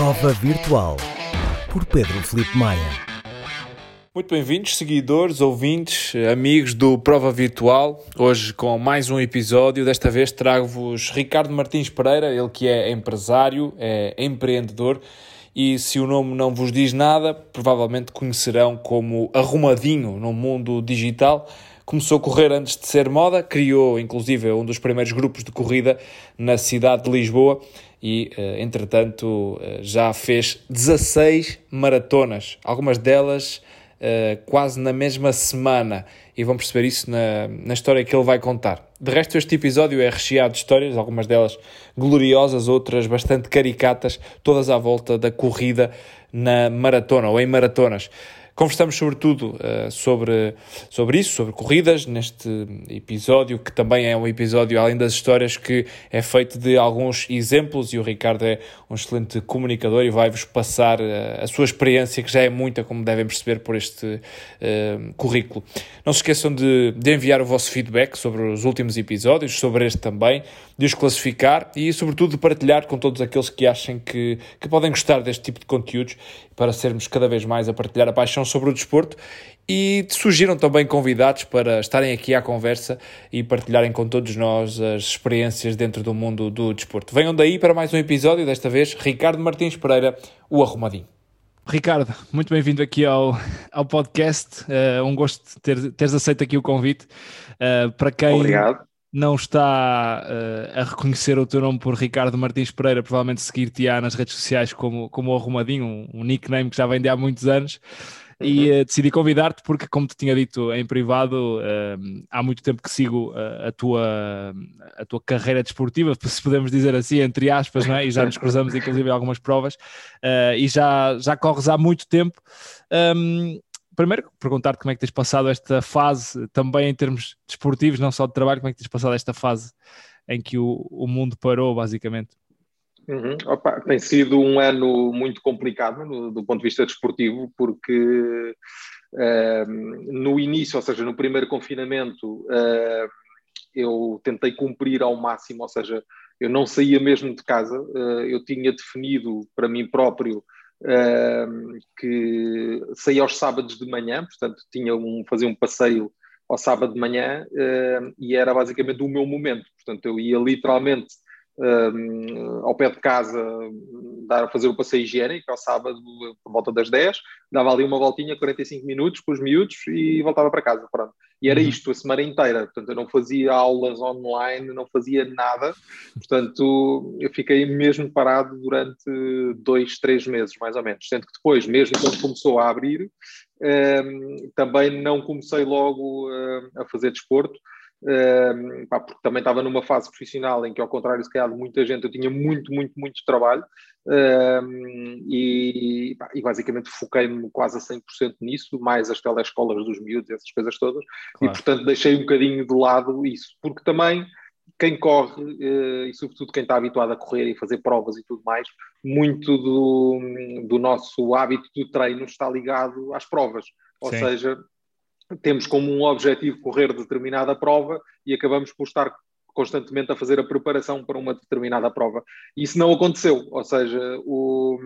Prova Virtual por Pedro Felipe Maia. Muito bem-vindos, seguidores, ouvintes, amigos do Prova Virtual. Hoje com mais um episódio. Desta vez trago-vos Ricardo Martins Pereira, ele que é empresário, é empreendedor e se o nome não vos diz nada, provavelmente conhecerão como Arrumadinho no mundo digital. Começou a correr antes de ser moda, criou inclusive um dos primeiros grupos de corrida na cidade de Lisboa e, eh, entretanto, eh, já fez 16 maratonas, algumas delas uh, quase na mesma semana, e vão perceber isso na, na história que ele vai contar. De resto, este episódio é recheado de histórias, algumas delas gloriosas, outras bastante caricatas, todas à volta da corrida na maratona ou em maratonas. Conversamos sobretudo uh, sobre, sobre isso, sobre corridas, neste episódio, que também é um episódio, além das histórias, que é feito de alguns exemplos e o Ricardo é um excelente comunicador e vai-vos passar uh, a sua experiência, que já é muita, como devem perceber por este uh, currículo. Não se esqueçam de, de enviar o vosso feedback sobre os últimos episódios, sobre este também, de os classificar e, sobretudo, de partilhar com todos aqueles que achem que, que podem gostar deste tipo de conteúdos para sermos cada vez mais a partilhar a paixão sobre o desporto e surgiram também convidados para estarem aqui à conversa e partilharem com todos nós as experiências dentro do mundo do desporto. Venham daí para mais um episódio, desta vez Ricardo Martins Pereira, o Arrumadinho. Ricardo, muito bem-vindo aqui ao, ao podcast. Uh, um gosto de ter, teres aceito aqui o convite. Uh, para quem Obrigado não está uh, a reconhecer o teu nome por Ricardo Martins Pereira, provavelmente seguir-te-á nas redes sociais como, como o Arrumadinho, um, um, nickname que já vem de há muitos anos. Uhum. E uh, decidi convidar-te porque, como te tinha dito em privado, uh, há muito tempo que sigo a, tua, a tua carreira desportiva, se podemos dizer assim, entre aspas, não é? e já nos cruzamos inclusive em algumas provas, e já, já corres há muito tempo. Um, primeiro perguntar-te como é que tens passado esta fase, também em termos desportivos, não só de trabalho, como é que tens passado esta fase em que o, o mundo parou, basicamente? Uhum. Opa, tem sido um ano muito complicado no, do ponto de vista desportivo, porque uh, no início, ou seja, no primeiro confinamento, uh, eu tentei cumprir ao máximo, ou seja, eu não saía mesmo de casa, uh, eu tinha definido para mim próprio que saía aos sábados de manhã, portanto tinha um, fazia um passeio ao sábado de manhã uh, e era basicamente o meu momento. Portanto, eu ia literalmente uh, ao pé de casa dar a fazer o passeio higiênico ao sábado por volta das 10, dava ali uma voltinha, 45 minutos com os miúdos e voltava para casa. Pronto. E era uhum. isto a semana inteira. Portanto, eu não fazia aulas online, não fazia nada. Portanto, eu fiquei mesmo parado durante dois, três meses, mais ou menos. Sendo que depois, mesmo quando começou a abrir, um, ehm, também não comecei logo uh, a fazer desporto. Pá, porque também estava numa fase profissional em que, ao contrário, se calhar, de muita gente, eu tinha muito, muito, muito trabalho um, e, e, basicamente foquei-me quase a 100% nisso, mais as telescolas dos miúdos, essas coisas todas, claro. e portanto deixei um bocadinho de lado isso, porque também quem corre, uh, e sobretudo quem está habituado a correr e fazer provas e tudo mais, muito do, do nosso hábito de treino está ligado às provas, ou Sim. seja, temos como um objetivo correr determinada prova e acabamos por estar constantemente a fazer a preparação para uma determinada prova. Isso não aconteceu, ou seja, o,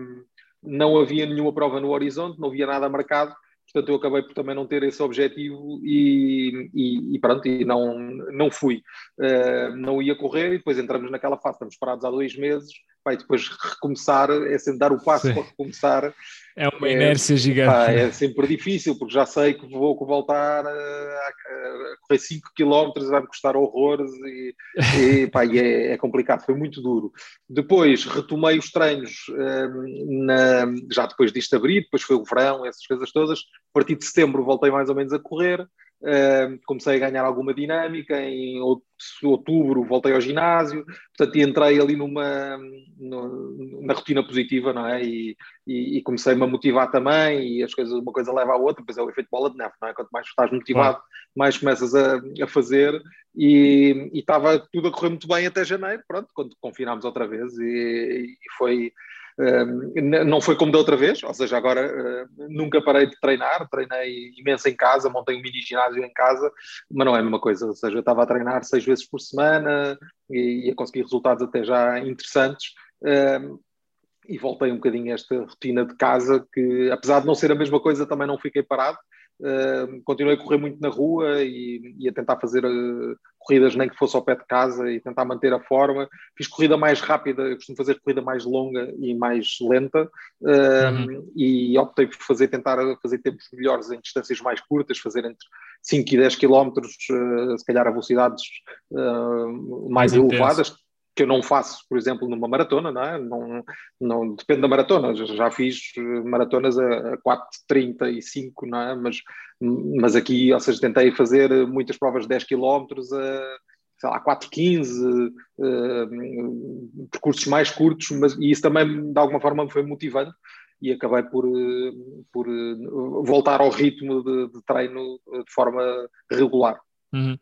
não havia nenhuma prova no horizonte, não havia nada marcado, portanto eu acabei por também não ter esse objetivo e, e, e pronto, e não, não fui. Uh, não ia correr e depois entramos naquela fase, estamos parados há dois meses, vai depois recomeçar, é sempre dar o passo Sim. para recomeçar é uma inércia é, gigante. Pá, é sempre difícil, porque já sei que vou voltar a, a correr 5 km, vai-me custar horrores e, e, pá, e é, é, complicado, foi muito duro. Depois retomei os treinos um, na, já depois disto abrir, depois foi o verão, essas coisas todas. A partir de setembro voltei mais ou menos a correr. Uh, comecei a ganhar alguma dinâmica, em outubro voltei ao ginásio, portanto entrei ali numa na rotina positiva, não é? E, e, e comecei-me a motivar também, e as coisas, uma coisa leva à outra, depois é o efeito bola de neve, não é? Quanto mais estás motivado, mais começas a, a fazer, e estava tudo a correr muito bem até janeiro, pronto, quando confinámos outra vez, e, e foi não foi como da outra vez, ou seja, agora nunca parei de treinar, treinei imenso em casa, montei um mini ginásio em casa, mas não é a mesma coisa, ou seja, eu estava a treinar seis vezes por semana e a conseguir resultados até já interessantes. e voltei um bocadinho a esta rotina de casa que, apesar de não ser a mesma coisa, também não fiquei parado. Uh, continuei a correr muito na rua e, e a tentar fazer uh, corridas nem que fosse ao pé de casa e tentar manter a forma. Fiz corrida mais rápida, eu costumo fazer corrida mais longa e mais lenta uh, uhum. e optei por fazer, tentar fazer tempos melhores em distâncias mais curtas, fazer entre 5 e 10 quilómetros, se calhar a velocidades mais, mais elevadas, que eu não faço, por exemplo, numa maratona, não é? Não, não, depende da maratona, já fiz maratonas a, a 4,35, não é? Mas, mas aqui, ou seja, tentei fazer muitas provas de 10 km a, sei lá, 4,15, uh, percursos mais curtos, mas, e isso também, de alguma forma, me foi motivando e acabei por, por voltar ao ritmo de, de treino de forma regular. Uhum.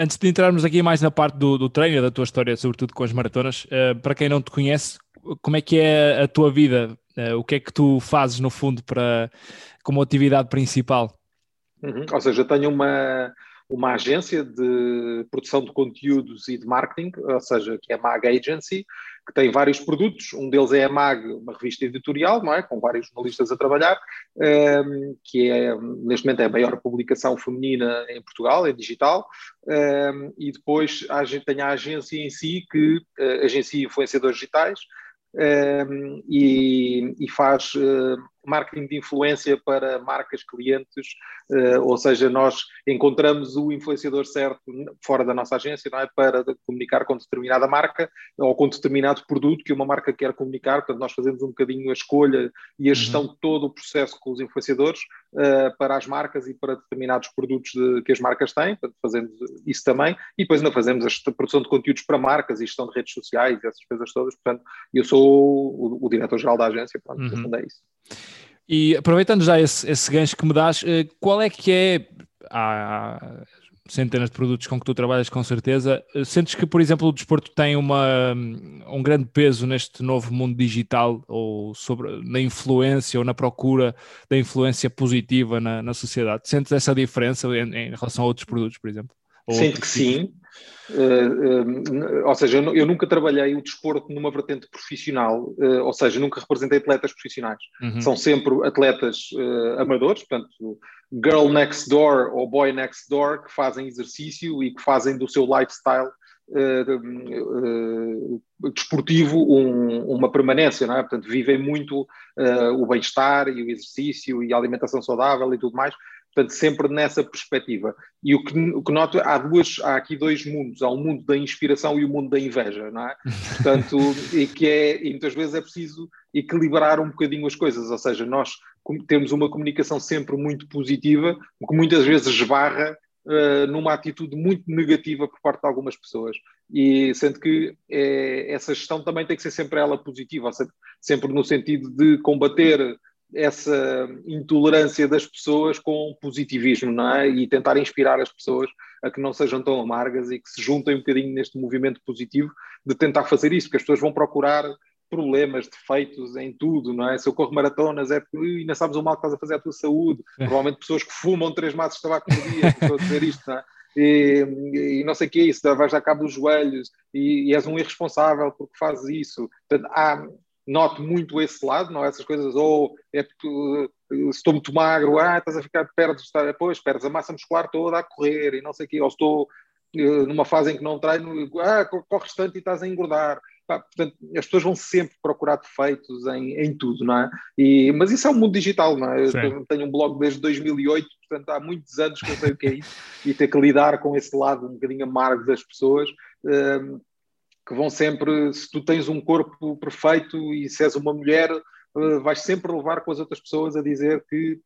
Antes de entrarmos aqui mais na parte do, do treino, da tua história, sobretudo com as maratonas, uh, para quem não te conhece, como é que é a tua vida? Uh, o que é que tu fazes, no fundo, para, como atividade principal? Uhum. Ou seja, tenho uma, uma agência de produção de conteúdos e de marketing, ou seja, que é a MAG Agency, que tem vários produtos. Um deles é a MAG, uma revista editorial, não é? com vários jornalistas a trabalhar, um, ehm, que é, neste momento, é a maior publicação feminina em Portugal, é digital. Um, ehm, e depois a gente tem a agência em si, que uh, agencia influenciadores digitais, um, ehm, e, e, faz uh, marketing de influência para marcas, clientes, uh, ou seja, nós encontramos o influenciador certo fora da nossa agência não é? para comunicar com determinada marca ou com determinado produto que uma marca quer comunicar, portanto nós fazemos um bocadinho a escolha e a gestão uhum. de todo o processo com os influenciadores uh, para as marcas e para determinados produtos de, que as marcas têm, portanto fazemos isso também, e depois ainda fazemos a produção de conteúdos para marcas e gestão de redes sociais e essas coisas todas, portanto eu sou o, o diretor-geral da agência, pronto, uhum. é isso. E aproveitando já esse, esse gancho que me dás, eh, qual é que é. Há centenas de produtos com que tu trabalhas, com certeza. Eh, sentes que, por exemplo, o desporto tem uma, um grande peso neste novo mundo digital, ou sobre, na influência ou na procura da influência positiva na, na sociedade? Sentes essa diferença em, em relação a outros produtos, por exemplo? Sinto que sim. Uh, uh, ou seja, eu, eu, nunca trabalhei o desporto numa vertente profissional, uh, ou seja, nunca representei atletas profissionais. Uhum. São sempre atletas amadores, portanto, girl next door ou boy next door, que fazem exercício e que fazem do seu lifestyle desportivo um, uma permanência, não é? Portanto, vivem muito o bem-estar e o exercício e a alimentação saudável e tudo mais. Portanto, sempre nessa perspectiva. E o que, o que noto, há, duas, há aqui dois mundos. Há o mundo da inspiração e o mundo da inveja, não é? Portanto, e que é, e muitas vezes é preciso equilibrar um bocadinho as coisas. Ou seja, nós temos uma comunicação sempre muito positiva, o que muitas vezes esbarra uh, numa atitude muito negativa por parte de algumas pessoas. E sendo que é, essa gestão também tem que ser sempre ela positiva, sempre, sempre no sentido de combater essa intolerância das pessoas com positivismo, não é? E tentar inspirar as pessoas a que não sejam tão amargas e que se juntem um bocadinho neste movimento positivo de tentar fazer isso, porque as pessoas vão procurar problemas, defeitos em tudo, não é? Se eu corro maratonas é porque ainda sabes o mal que estás a fazer à tua saúde. É. Provavelmente pessoas que fumam três maços de tabaco no dia, estou a dizer isto, não é? E, e, não sei o que é isso, vais dar cabo dos joelhos e, e, és um irresponsável porque fazes isso. Portanto, há, noto muito esse lado, não é? essas coisas, ou é porque se estou muito magro, ah, estás a ficar, perto estar, depois perdes a massa muscular toda a correr e não sei o quê, ou estou uh, numa fase em que não treino, ah, corres tanto e estás a engordar. Portanto, as pessoas vão sempre procurar defeitos em, em tudo, não é? E, mas isso é um mundo digital, não é? Eu tenho um blog desde 2008, portanto há muitos anos que eu sei o que é isso e ter que lidar com esse lado um bocadinho amargo das pessoas. Uh, que vão sempre, se tu tens um corpo perfeito e se és uma mulher, uh, vais sempre levar com as outras pessoas a dizer que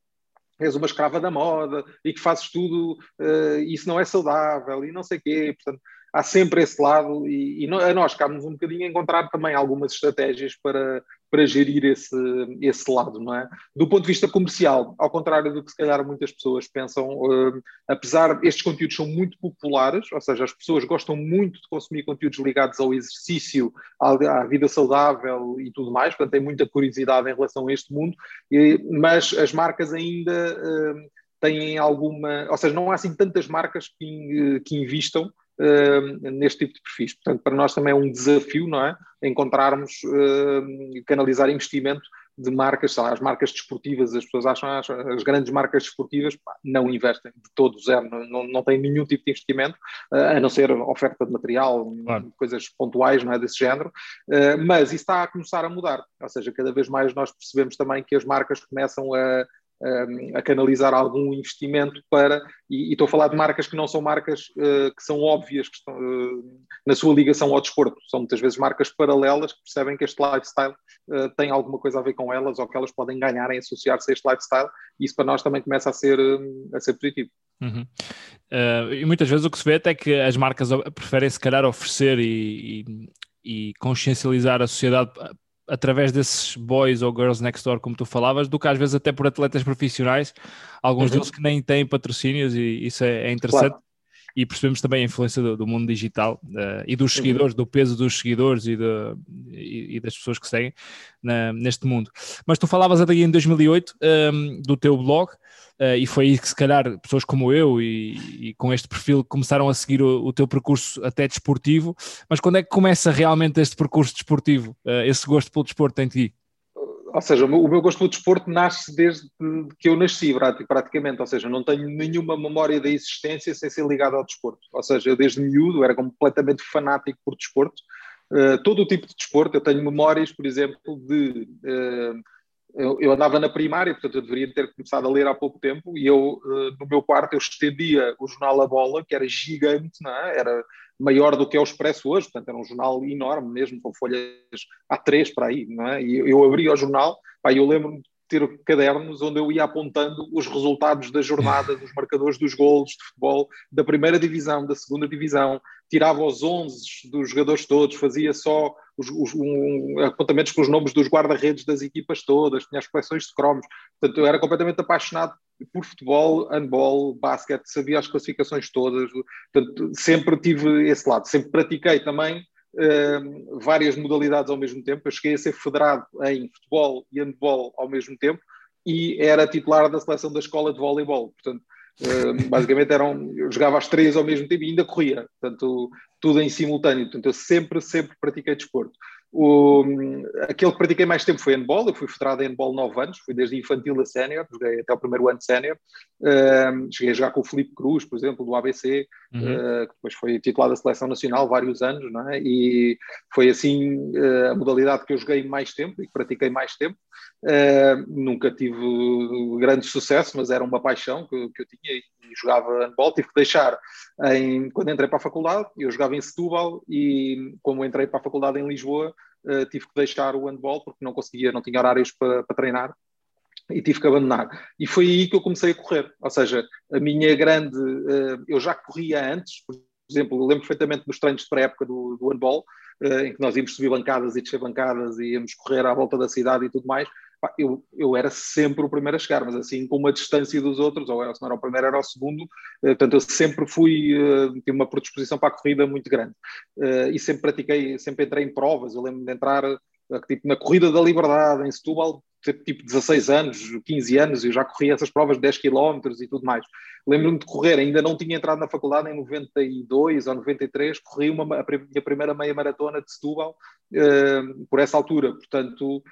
és uma escrava da moda e que fazes tudo, uh, isso não é saudável e não sei o quê. Portanto, há sempre esse lado e, e a nós cabe-nos um bocadinho encontrar também algumas estratégias para, para gerir esse, esse lado, não é? Do ponto de vista comercial, ao contrário do que se calhar muitas pessoas pensam, uh, apesar estes conteúdos são muito populares, ou seja, as pessoas gostam muito de consumir conteúdos ligados ao exercício, à, à vida saudável e tudo mais, portanto tem muita curiosidade em relação a este mundo, e, mas as marcas ainda uh, têm alguma, ou seja, não há assim tantas marcas que, que invistam uh, neste tipo de perfis. Portanto, para nós também é um desafio, não é? Encontrarmos, uh, canalizar investimento de marcas, lá, as marcas desportivas, as pessoas acham as, as grandes marcas desportivas pá, não investem de todo zero, não, não, não têm nenhum tipo de investimento, uh, a não ser oferta de material, claro. coisas pontuais, não é desse género, uh, mas isso está a começar a mudar, ou seja, cada vez mais nós percebemos também que as marcas começam a, a canalizar algum investimento para, e, e, estou a falar de marcas que não são marcas uh, que são óbvias que estão, uh, na sua ligação ao desporto, são muitas vezes marcas paralelas que percebem que este lifestyle uh, tem alguma coisa a ver com elas ou que elas podem ganhar em associar-se a este lifestyle, e isso para nós também começa a ser, a ser positivo. Uhum. e muitas vezes o que se vê é que as marcas preferem se calhar oferecer e, e, e consciencializar a sociedade através desses boys ou girls next door, como tu falavas, do que às vezes até por atletas profissionais, alguns uhum. deles que nem têm patrocínios e isso é, é interessante. Claro. E percebemos também a influência do, do mundo digital uh, e dos uhum. seguidores, do peso dos seguidores e, de, e, e das pessoas que seguem na, neste mundo. Mas tu falavas ali em 2008 um, ehm, do teu blog, Uh, e foi aí que se calhar pessoas como eu e, e com este perfil começaram a seguir o, o, teu percurso até desportivo, mas quando é que começa realmente este percurso desportivo, uh, esse gosto pelo desporto em ti? Ou seja, o meu gosto pelo desporto nasce desde que eu nasci, praticamente. Ou seja, não tenho nenhuma memória da existência sem ser ligado ao desporto. Ou seja, eu desde miúdo era completamente fanático por desporto. Uh, todo o tipo de desporto. Eu tenho memórias, por exemplo, de uh, eu, eu, andava na primária, portanto eu deveria ter começado a ler há pouco tempo, e eu, uh, no meu quarto, eu estendia o jornal A Bola, que era gigante, não é? era maior do que é o Expresso hoje, portanto era um jornal enorme mesmo, com folhas A3 para aí, não é? E eu abria o jornal, pá, eu lembro-me ter cadernos onde eu ia apontando os resultados da jornada, dos marcadores dos golos de futebol, da primeira divisão, da segunda divisão, tirava os 11 dos jogadores todos, fazia só os, os um, apontamentos com os nomes dos guarda-redes das equipas todas, tinha as coleções de cromos. Portanto, eu era completamente apaixonado por futebol, handball, basquete, sabia as classificações todas. Portanto, sempre tive esse lado. Sempre pratiquei também uh, várias modalidades ao mesmo tempo. Eu cheguei a ser federado em futebol e handball ao mesmo tempo e era titular da seleção da escola de voleibol. Portanto, Uh, basicamente eram, eu jogava às três ao mesmo tempo e ainda corria, portanto, tudo em simultâneo. Portanto, eu sempre, sempre pratiquei desporto. O, aquele que pratiquei mais tempo foi handball, eu fui federado em handball 9 anos, fui desde infantil a sénior, joguei até o primeiro ano de sénior, uh, cheguei a jogar com o Felipe Cruz, por exemplo, do ABC, uhum. uh, que depois foi titular da Seleção Nacional vários anos, não é? e foi assim uh, a modalidade que eu joguei mais tempo e que pratiquei mais tempo. nunca tive grande sucesso, mas era uma paixão que, que eu tinha e, jogava handball, tive que deixar em, quando entrei para a faculdade, eu jogava em Setúbal e como entrei para a faculdade em Lisboa, uh, tive que deixar o handball porque não conseguia, não tinha horários para, para treinar e tive que abandonar. E foi aí que eu comecei a correr. Ou seja, a minha grande. Uh, eu já corria antes, por exemplo, lembro perfeitamente dos treinos de pré-época do, do handball, uh, em que nós íamos subir bancadas e descer bancadas e íamos correr à volta da cidade e tudo mais eu, eu era sempre o primeiro a chegar, mas assim com uma distância dos outros, ou era, se não era o primeiro, era o segundo, eh, portanto eu sempre fui, uh, uma predisposição para a corrida muito grande, uh, e sempre pratiquei, sempre entrei em provas, eu lembro de entrar uh, tipo, na Corrida da Liberdade, em Setúbal, tipo 16 anos, 15 anos, eu já corri essas provas de 10 km e tudo mais. Lembro-me de correr, ainda não tinha entrado na faculdade em 92 ou 93, corri uma, a minha primeira meia maratona de Setúbal por essa altura, portanto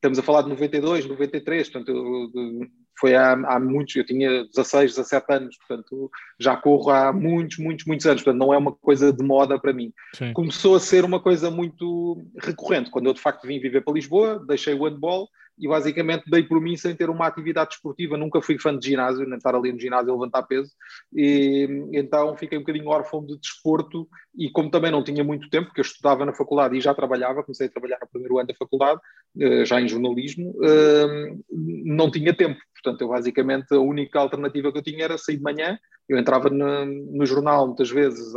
estamos a falar de 92, 93, portanto, eu, foi há, há, muitos, eu tinha 16, 17 anos, portanto, já corro há muitos, muitos, muitos anos, portanto, não é uma coisa de moda para mim. Sim. Começou a ser uma coisa muito recorrente, quando eu de facto vim viver para Lisboa, deixei o handball e basicamente dei por mim sem ter uma atividade esportiva, nunca fui fã de ginásio, nem estar ali no ginásio a levantar peso, e então fiquei um bocadinho órfão de desporto. E como também não tinha muito tempo, porque eu estudava na faculdade e já trabalhava, comecei a trabalhar no primeiro ano da faculdade, eh, já em jornalismo, eh, não tinha tempo, portanto eu basicamente a única alternativa que eu tinha era sair de manhã, eu entrava no, no jornal muitas vezes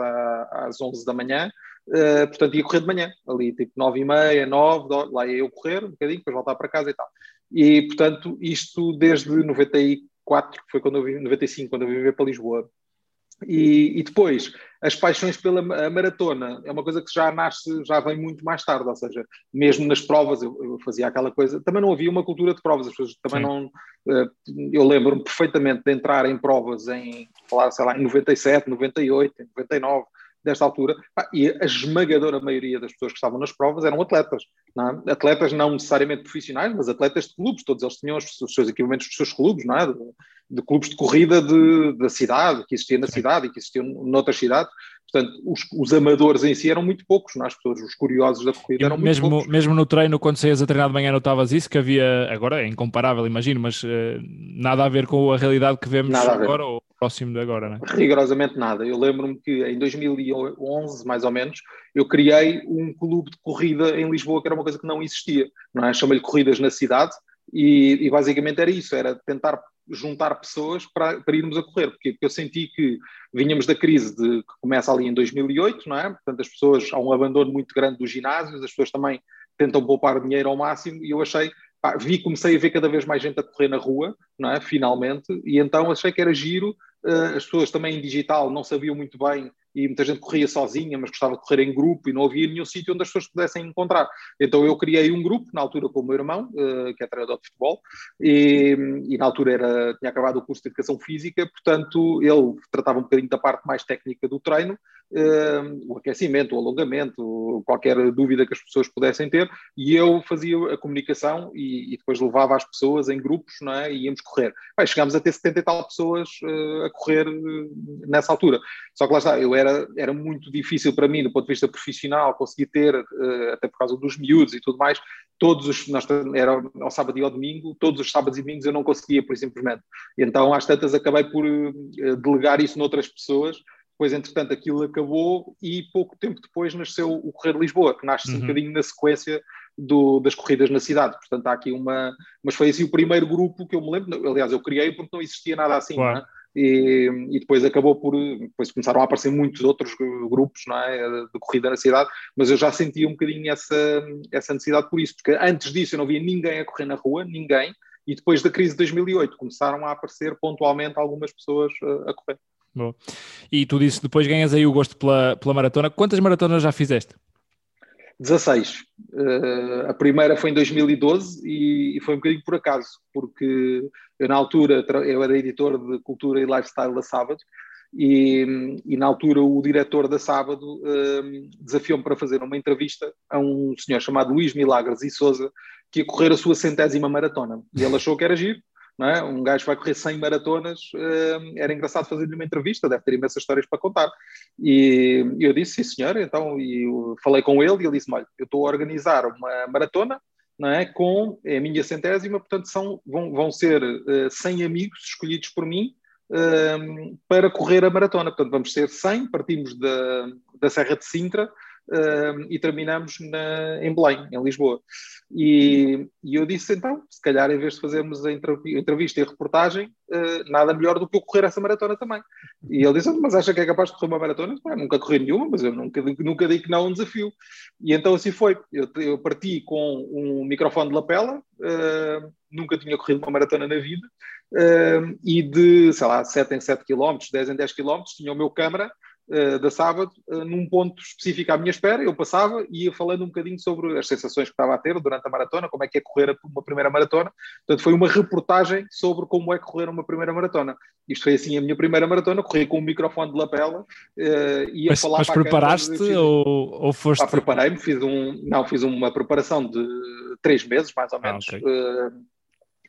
às 11 da manhã, Uh, portanto, ia correr de manhã, ali tipo 9 e meia, 9, lá ia eu correr um bocadinho, depois voltar para casa e tal. E, portanto, isto desde 94, que foi quando eu vim, 95, quando eu vim viver para Lisboa. E, e, depois, as paixões pela maratona é uma coisa que já nasce, já vem muito mais tarde, ou seja, mesmo nas provas eu, eu fazia aquela coisa, também não havia uma cultura de provas, as pessoas também Sim. não, uh, eu lembro-me perfeitamente de entrar em provas em, falar, sei lá, em 97, 98, 99, desta altura, e a esmagadora maioria das pessoas que estavam nas provas eram atletas. Não é? Atletas não necessariamente profissionais, mas atletas de clubes, todos eles tinham os, os seus equipamentos dos seus clubes, não é? de, de clubes de corrida de, da cidade, que existia na cidade e que existiam noutras cidades. Portanto, os, os, amadores em si eram muito poucos, não é? as pessoas, os curiosos da corrida eram mesmo, muito poucos. Mesmo no treino, quando saías a treinar de manhã, notavas isso, que havia, agora é incomparável, imagino, mas uh, nada a ver com a realidade que vemos agora ou próximo de agora, não é? Rigorosamente nada. Eu lembro-me que em 2011, mais ou menos, eu criei um clube de corrida em Lisboa, que era uma coisa que não existia, não é? Chama-lhe Corridas na Cidade, e, e, basicamente era isso, era tentar juntar pessoas para, para irmos a correr, porque, eu senti que vinhamos da crise de, que começa ali em 2008, não é? Portanto, as pessoas, há um abandono muito grande dos ginásios, as pessoas também tentam poupar dinheiro ao máximo, e eu achei, vi, comecei a ver cada vez mais gente a correr na rua, não é? Finalmente, e então achei que era giro, as pessoas também em digital não sabiam muito bem e muita gente corria sozinha, mas gostava de correr em grupo e não havia nenhum sítio onde as pessoas pudessem encontrar. Então eu criei um grupo, na altura com o meu irmão, uh, que é treinador de futebol, e, e, na altura era, tinha acabado o curso de Educação Física, portanto ele tratava um bocadinho da parte mais técnica do treino, uh, o aquecimento, o alongamento, qualquer dúvida que as pessoas pudessem ter, e eu fazia a comunicação e, e depois levava as pessoas em grupos não é? e íamos correr. Bem, chegámos a ter 70 e tal pessoas uh, a correr nessa altura. Só que lá está, eu era era, era muito difícil para mim, do ponto de vista profissional, conseguir ter, uh, até por causa dos miúdos e tudo mais, todos os, nós, era ao sábado e ao domingo, todos os sábados e domingos eu não conseguia, por simplesmente. Então, às tantas, acabei por uh, delegar isso noutras pessoas, depois, entretanto, aquilo acabou e pouco tempo depois nasceu o Correr de Lisboa, que nasce uhum. um bocadinho na sequência do, das corridas na cidade. Portanto, há aqui uma. Mas foi assim o primeiro grupo que eu me lembro. Aliás, eu criei porque não existia nada assim. Claro. Não é? E, e, depois acabou por depois começaram a aparecer muitos outros grupos não é, de corrida na cidade, mas eu já sentia um bocadinho essa, essa necessidade por isso, porque antes disso eu não via ninguém a correr na rua, ninguém, e depois da crise de 2008 começaram a aparecer pontualmente algumas pessoas a, a correr. Bom. E tu disse depois ganhas aí o gosto pela, pela maratona. Quantas maratonas já fizeste? 16. Uh, eh, a primeira foi em 2012 e, e, foi um bocadinho por acaso, porque eu na altura eu era editor de cultura e lifestyle da Sábado e, e na altura o diretor da Sábado uh, desafiou-me para fazer uma entrevista a um senhor chamado Luís Milagres e Souza que ia correr a sua centésima maratona e ele achou que era giro é? Um gajo vai correr 100 maratonas, uh, era engraçado fazer-lhe uma entrevista, deve ter imensas histórias para contar. E eu disse, sim senhor, então, e falei com ele e ele disse olha, eu estou a organizar uma maratona, não é? Com é a minha centésima, portanto são, vão, vão ser uh, eh, 100 amigos escolhidos por mim uh, para correr a maratona. Portanto, vamos ser 100, partimos da, da Serra de Sintra, uh, e terminamos na, em Belém, em Lisboa. E, e, eu disse então, se calhar em vez de fazermos a entrevista e a reportagem, uh, nada melhor do que eu correr essa maratona também. E ele disse, mas acha que é capaz de correr uma maratona? Ah, nunca corri nenhuma, mas eu nunca, nunca digo que não é um desafio. E então assim foi. Eu, eu parti com um microfone de lapela, uh, nunca tinha corrido uma maratona na vida, uh, e de, sei lá, 7 em 7 km, 10 em 10 km, tinha o meu câmara uh, da sábado, uh, num ponto específico à minha espera, eu passava e ia falando um bocadinho sobre as sensações que estava a ter durante a maratona, como é que é correr uma primeira maratona. Portanto, foi uma reportagem sobre como é correr uma primeira maratona. Isto foi assim a minha primeira maratona, corri com um microfone de lapela, uh, ia mas, falar mas para preparaste ou, ou foste... preparei-me, fiz um, não, fiz uma preparação de três meses, mais ou ah, menos, ah, okay. uh,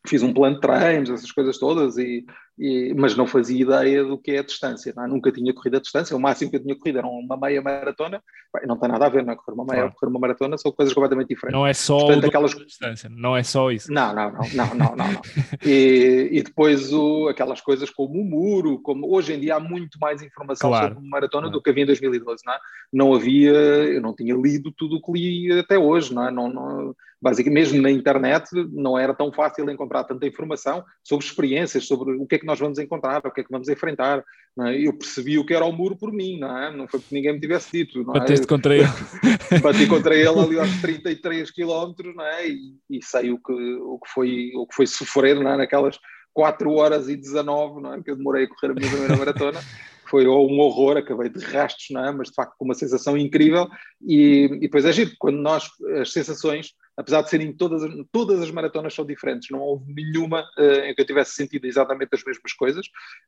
fiz um plano de treinos, essas coisas todas, e, e, mas não fazia ideia do que é a distância. É? Nunca tinha corrido a distância, o máximo que eu tinha corrido era uma meia maratona, não tem nada a ver, não é? Correr uma meia claro. correr uma maratona são coisas completamente diferentes. Não é só Portanto, aquelas... distância, não é só isso. Não, não, não, não, não, não. não. e, e, depois o, aquelas coisas como o muro, como hoje em dia há muito mais informação claro. sobre uma maratona claro. do que havia em 2012, não é? Não havia, eu não tinha lido tudo o que li até hoje, não é? Não, não, basicamente, mesmo na internet, não era tão fácil encontrar tanta informação sobre experiências, sobre o que é que nós vamos encontrar, o que é que vamos enfrentar. É? Eu percebi o que era o muro por mim, não é? Não foi porque ninguém me tivesse dito. Não é? Bateste contra ele. Bati contra ele ali aos 33 quilómetros, não é? E, e, sei o que, o, que foi, o que foi sofrer, não é? Naquelas 4 horas e 19, não é? Que eu demorei a correr a minha primeira maratona. foi um horror, acabei de rastos, não é? mas de facto com uma sensação incrível e, e depois é giro, quando nós, as sensações, apesar de serem todas, todas as maratonas são diferentes, não houve nenhuma uh, em que eu tivesse sentido exatamente as mesmas coisas.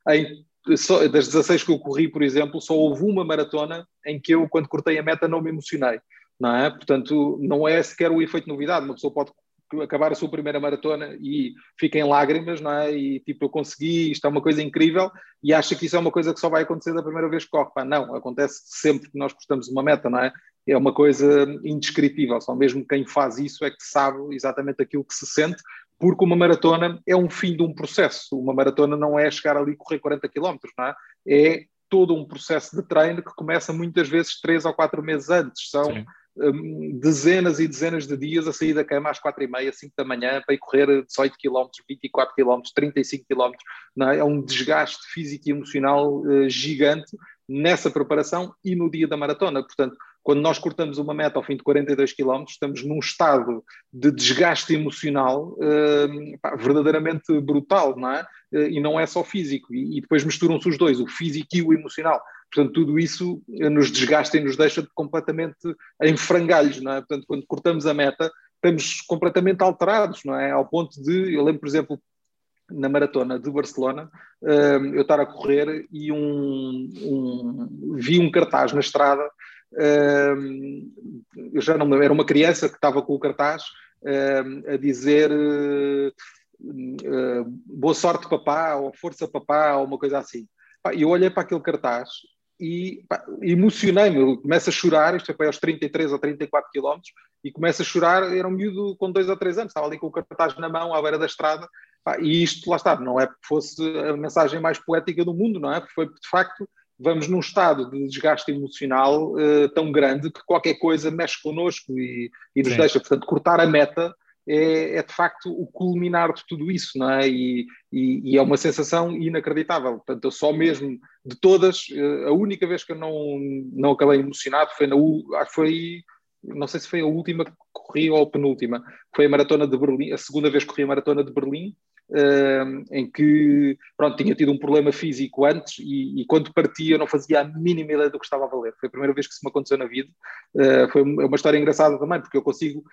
Em, só, das 16 que eu corri, por exemplo, só houve uma maratona em que eu, quando cortei a meta, não me emocionei. Não é? Portanto, não é sequer o efeito novidade. Uma pessoa pode acabar a sua primeira maratona e fica em lágrimas, não é? E tipo, eu consegui, isto é uma coisa incrível e acha que isso é uma coisa que só vai acontecer da primeira vez que corre. Pá, não, acontece sempre que nós postamos uma meta, não é? É uma coisa indescritível, só mesmo quem faz isso é que sabe exatamente aquilo que se sente, porque uma maratona é um fim de um processo. Uma maratona não é chegar ali e correr 40 km, não é? É todo um processo de treino que começa muitas vezes três ou quatro meses antes. São Sim um, dezenas e dezenas de dias a sair da cama às quatro e meia, cinco da manhã, para ir correr 18 km, 24 km, 35 km. Não é? é um desgaste físico e emocional uh, gigante nessa preparação e no dia da maratona. Portanto, quando nós cortamos uma meta ao fim de 42 km, estamos num estado de desgaste emocional uh, pá, verdadeiramente brutal, não é? Uh, e não é só físico. E, e depois misturam-se os dois, o físico e o emocional. Portanto, tudo isso nos desgasta e nos deixa completamente em frangalhos, não é? Portanto, quando cortamos a meta, estamos completamente alterados, não é? Ao ponto de, eu lembro, por exemplo, na maratona de Barcelona, uh, eu estar a correr e um, um, vi um cartaz na estrada, uh, eu já não era uma criança que estava com o cartaz uh, a dizer boa sorte papá, ou força papá, ou uma coisa assim. E eu olhei para aquele cartaz e emocionei-me, começo a chorar, isto foi aos 33 ou 34 quilómetros, e começo a chorar, era um miúdo com dois ou três anos, estava ali com o cartaz na mão, à beira da estrada, pá, e isto, lá está, não é porque fosse a mensagem mais poética do mundo, não é? Porque foi, de facto, vamos num estado de desgaste emocional uh, tão grande que qualquer coisa mexe connosco e, e nos Sim. deixa, portanto, cortar a meta é, é, de facto o culminar de tudo isso, não é? E, e, e, é uma sensação inacreditável. Portanto, eu só mesmo de todas, eh, a única vez que eu não, não acabei emocionado foi na foi não sei se foi a última que corri ou a penúltima, foi a maratona de Berlim, a segunda vez que corri a maratona de Berlim, em que pronto, tinha tido um problema físico antes e, e, quando partia eu não fazia a mínima ideia do que estava a valer. Foi a primeira vez que isso me aconteceu na vida. Uh, foi uma história engraçada também, porque eu consigo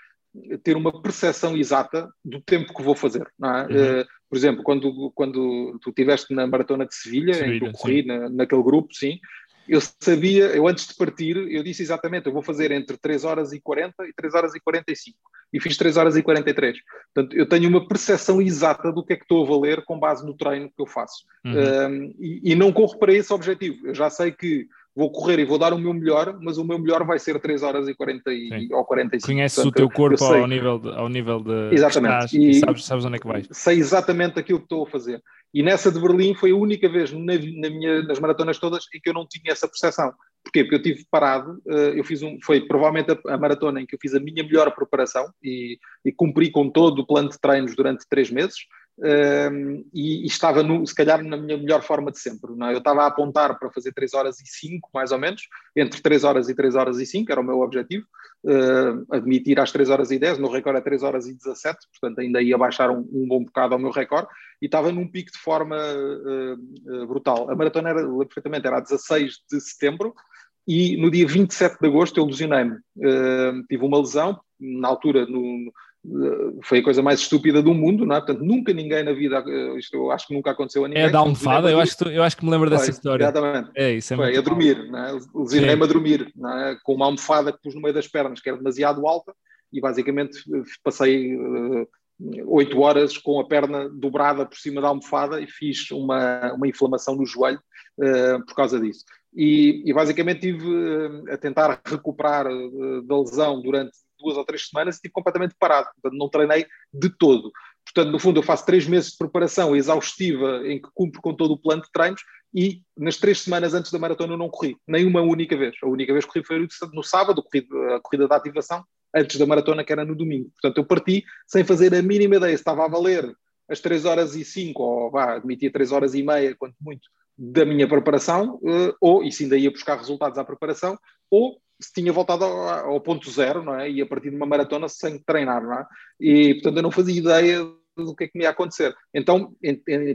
ter uma percepção exata do tempo que vou fazer. É? Uhum. Uh, por exemplo, quando, quando tu estiveste na maratona de Sevilha, Sevilha em que eu corri na, naquele grupo, sim, eu sabia, eu antes de partir, eu disse exatamente, eu vou fazer entre 3 horas e 40 e 3 horas e 45. E fiz 3 horas e 43. Portanto, eu tenho uma percepção exata do que é que estou a valer com base no treino que eu faço. Uhum. Um, e, e, não corro para esse objetivo. Eu já sei que vou correr e vou dar o meu melhor, mas o meu melhor vai ser 3 horas e 40 e, ou 45. Conheces Portanto, o teu corpo ao nível, de, ao nível de exatamente. e, e sabes, sabes onde é que vais. Sei exatamente aquilo que estou a fazer. E nessa de Berlim foi a única vez na, na minha, nas maratonas todas em que eu não tinha essa percepção. Porquê? Porque eu tive parado, eh, eu fiz um, foi provavelmente a, a, maratona em que eu fiz a minha melhor preparação e, e cumpri com todo o plano de treinos durante três meses. Um, e, e, estava, no, se calhar, na minha melhor forma de sempre. Não é? Eu estava a apontar para fazer 3 horas e 5, mais ou menos, entre 3 horas e 3 horas e 5, era o meu objetivo. Uh, admitir às 3 horas e 10, o meu recorde é 3 horas e 17, portanto ainda ia baixar um, um bom bocado ao meu recorde, e estava num pico de forma uh, uh, brutal. A maratona era, perfeitamente, era a 16 de setembro, e no dia 27 de agosto eu lesionei-me. tive uma lesão, na altura, no, foi a coisa mais estúpida do mundo, não é? Portanto, nunca ninguém na vida, isto eu acho que nunca aconteceu a ninguém. É da almofada, eu acho, que, eu acho que me lembro dessa foi, história. Exatamente. É isso, é foi a dormir, não é? Lesionei-me a dormir, é? com uma almofada que pus no meio das pernas, que era demasiado alta, e basicamente passei uh, oito horas com a perna dobrada por cima da almofada e fiz uma, uma inflamação no joelho uh, por causa disso. E, e basicamente estive uh, a tentar recuperar da lesão durante duas ou três semanas e estive completamente parado, portanto não treinei de todo. Portanto, no fundo, eu faço três meses de preparação exaustiva em que cumpro com todo o plano de treinos e nas três semanas antes da maratona eu não corri, nem uma única vez. A única vez que corri foi no sábado, a corrida da ativação, antes da maratona, que era no domingo. Portanto, eu parti sem fazer a mínima ideia se estava a valer as 3 horas e 5, ou vá, admitia 3 horas e meia, quanto muito, da minha preparação, eh, ou, e se ainda ia buscar resultados à preparação, ou se tinha voltado ao, ao, ponto zero, não é? E a partir de uma maratona sem treinar, não é? E, portanto, eu não fazia ideia o que é que me ia acontecer. Então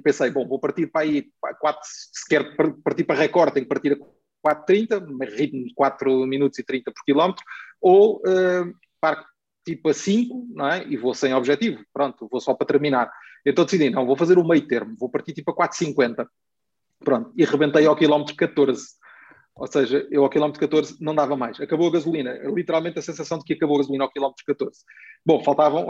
pensei, bom, vou partir para aí, quatro, se quer partir para recorde, tenho que partir a 4,30, ritmo de 4 minutos e 30 por quilómetro, ou uh, para tipo a 5, não é? E vou sem objetivo, pronto, vou só para terminar. Então decidi, não, vou fazer o meio termo, vou partir tipo a 4,50. Pronto, e rebentei ao quilómetro 14. Ou seja, eu ao quilómetro 14 não dava mais. Acabou a gasolina. Literalmente a sensação de que acabou a gasolina ao quilómetro 14. Bom, faltavam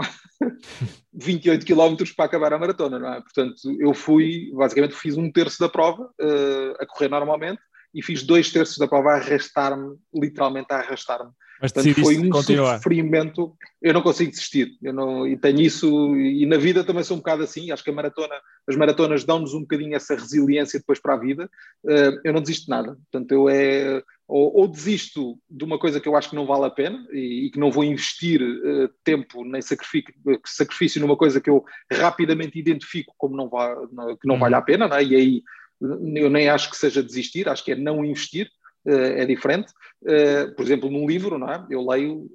28 quilómetros para acabar a maratona, não é? Portanto, eu fui, basicamente fiz um terço da prova uh, a correr normalmente e fiz dois terços da prova a arrastar-me, literalmente a arrastar-me. Mas Portanto, foi um continuar. sofrimento. Eu não consigo desistir. Eu não, e tenho isso, e na vida também sou um bocado assim. Acho que a maratona, as maratonas dão-nos um bocadinho essa resiliência depois para a vida. Uh, eu não desisto de nada. Portanto, eu é. Ou, ou, desisto de uma coisa que eu acho que não vale a pena e, e que não vou investir uh, tempo nem sacrifício, sacrifício numa coisa que eu rapidamente identifico como não va, que não hum. vale a pena, é? e aí eu nem acho que seja desistir, acho que é não investir, eh, é diferente. Eh, por exemplo, num livro, não é? eu leio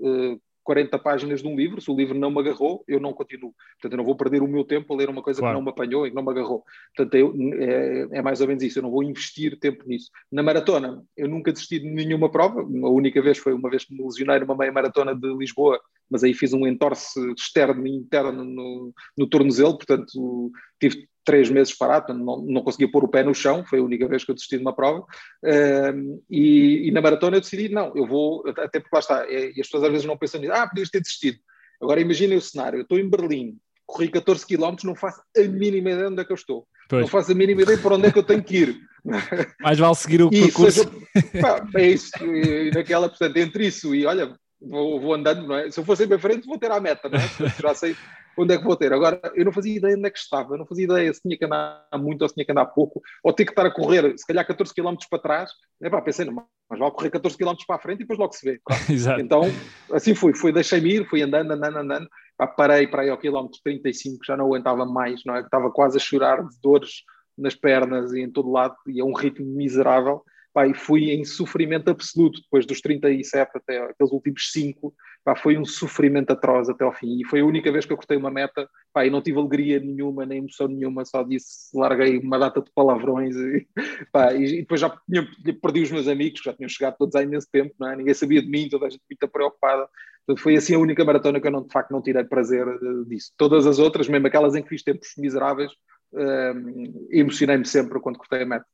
40 eh, páginas de um livro, se o livro não me agarrou, eu não continuo. Portanto, eu não vou perder o meu tempo a ler uma coisa claro. que não me apanhou e que não me agarrou. Portanto, eu, é, é, mais ou menos isso, eu não vou investir tempo nisso. Na maratona, eu nunca desisti de nenhuma prova, a única vez foi uma vez que me lesionei numa meia maratona de Lisboa, mas aí fiz um entorce externo e interno no, no tornozelo, portanto, tive três meses parado, não, não conseguia pôr o pé no chão, foi a única vez que eu desisti de uma prova. Uh, e, e, na maratona eu decidi, não, eu vou, até porque lá está, é, e as pessoas às vezes não pensam nisso, ah, podias ter desistido. Agora imaginem o cenário, eu estou em Berlim, corri 14 km, não faço a mínima ideia onde é que eu estou. Pois. Não faço a mínima ideia para onde é que eu tenho que ir. Mais vale seguir o percurso. Seja, pá, é isso, e naquela, portanto, entre isso e olha, vou, vou andando, não é? Se eu for sempre em frente, vou ter à meta, não é? Já sei onde é que vou ter. Agora, eu não fazia ideia onde é que estava, eu não fazia ideia se tinha que andar muito ou se tinha que andar pouco, ou ter que estar a correr, se calhar 14 km para trás. É pá, pensei, não, mas vou correr 14 km para a frente e depois logo se vê. Exato. Então, assim fui, fui deixei-me ir, fui andando, andando, andando, pá, parei para aí ao quilómetro 35, já não aguentava mais, não é? Estava quase a chorar de dores nas pernas e em todo lado, e a um ritmo miserável. Pá, e fui em sofrimento absoluto depois dos 37 até aqueles últimos 5 pá, foi um sofrimento atroz até ao fim. E foi a única vez que eu cortei uma meta pá, e não tive alegria nenhuma, nem emoção nenhuma, só disse, larguei uma data de palavrões e, pá, e, depois já tinha, perdi os meus amigos, que já tinham chegado todos há imenso tempo, é? ninguém sabia de mim, toda a gente muito preocupada. Portanto, foi assim a única maratona que eu não, de facto não tirei prazer uh, disso. Todas as outras, mesmo aquelas em que fiz tempos miseráveis, uh, emocionei-me sempre quando cortei a meta.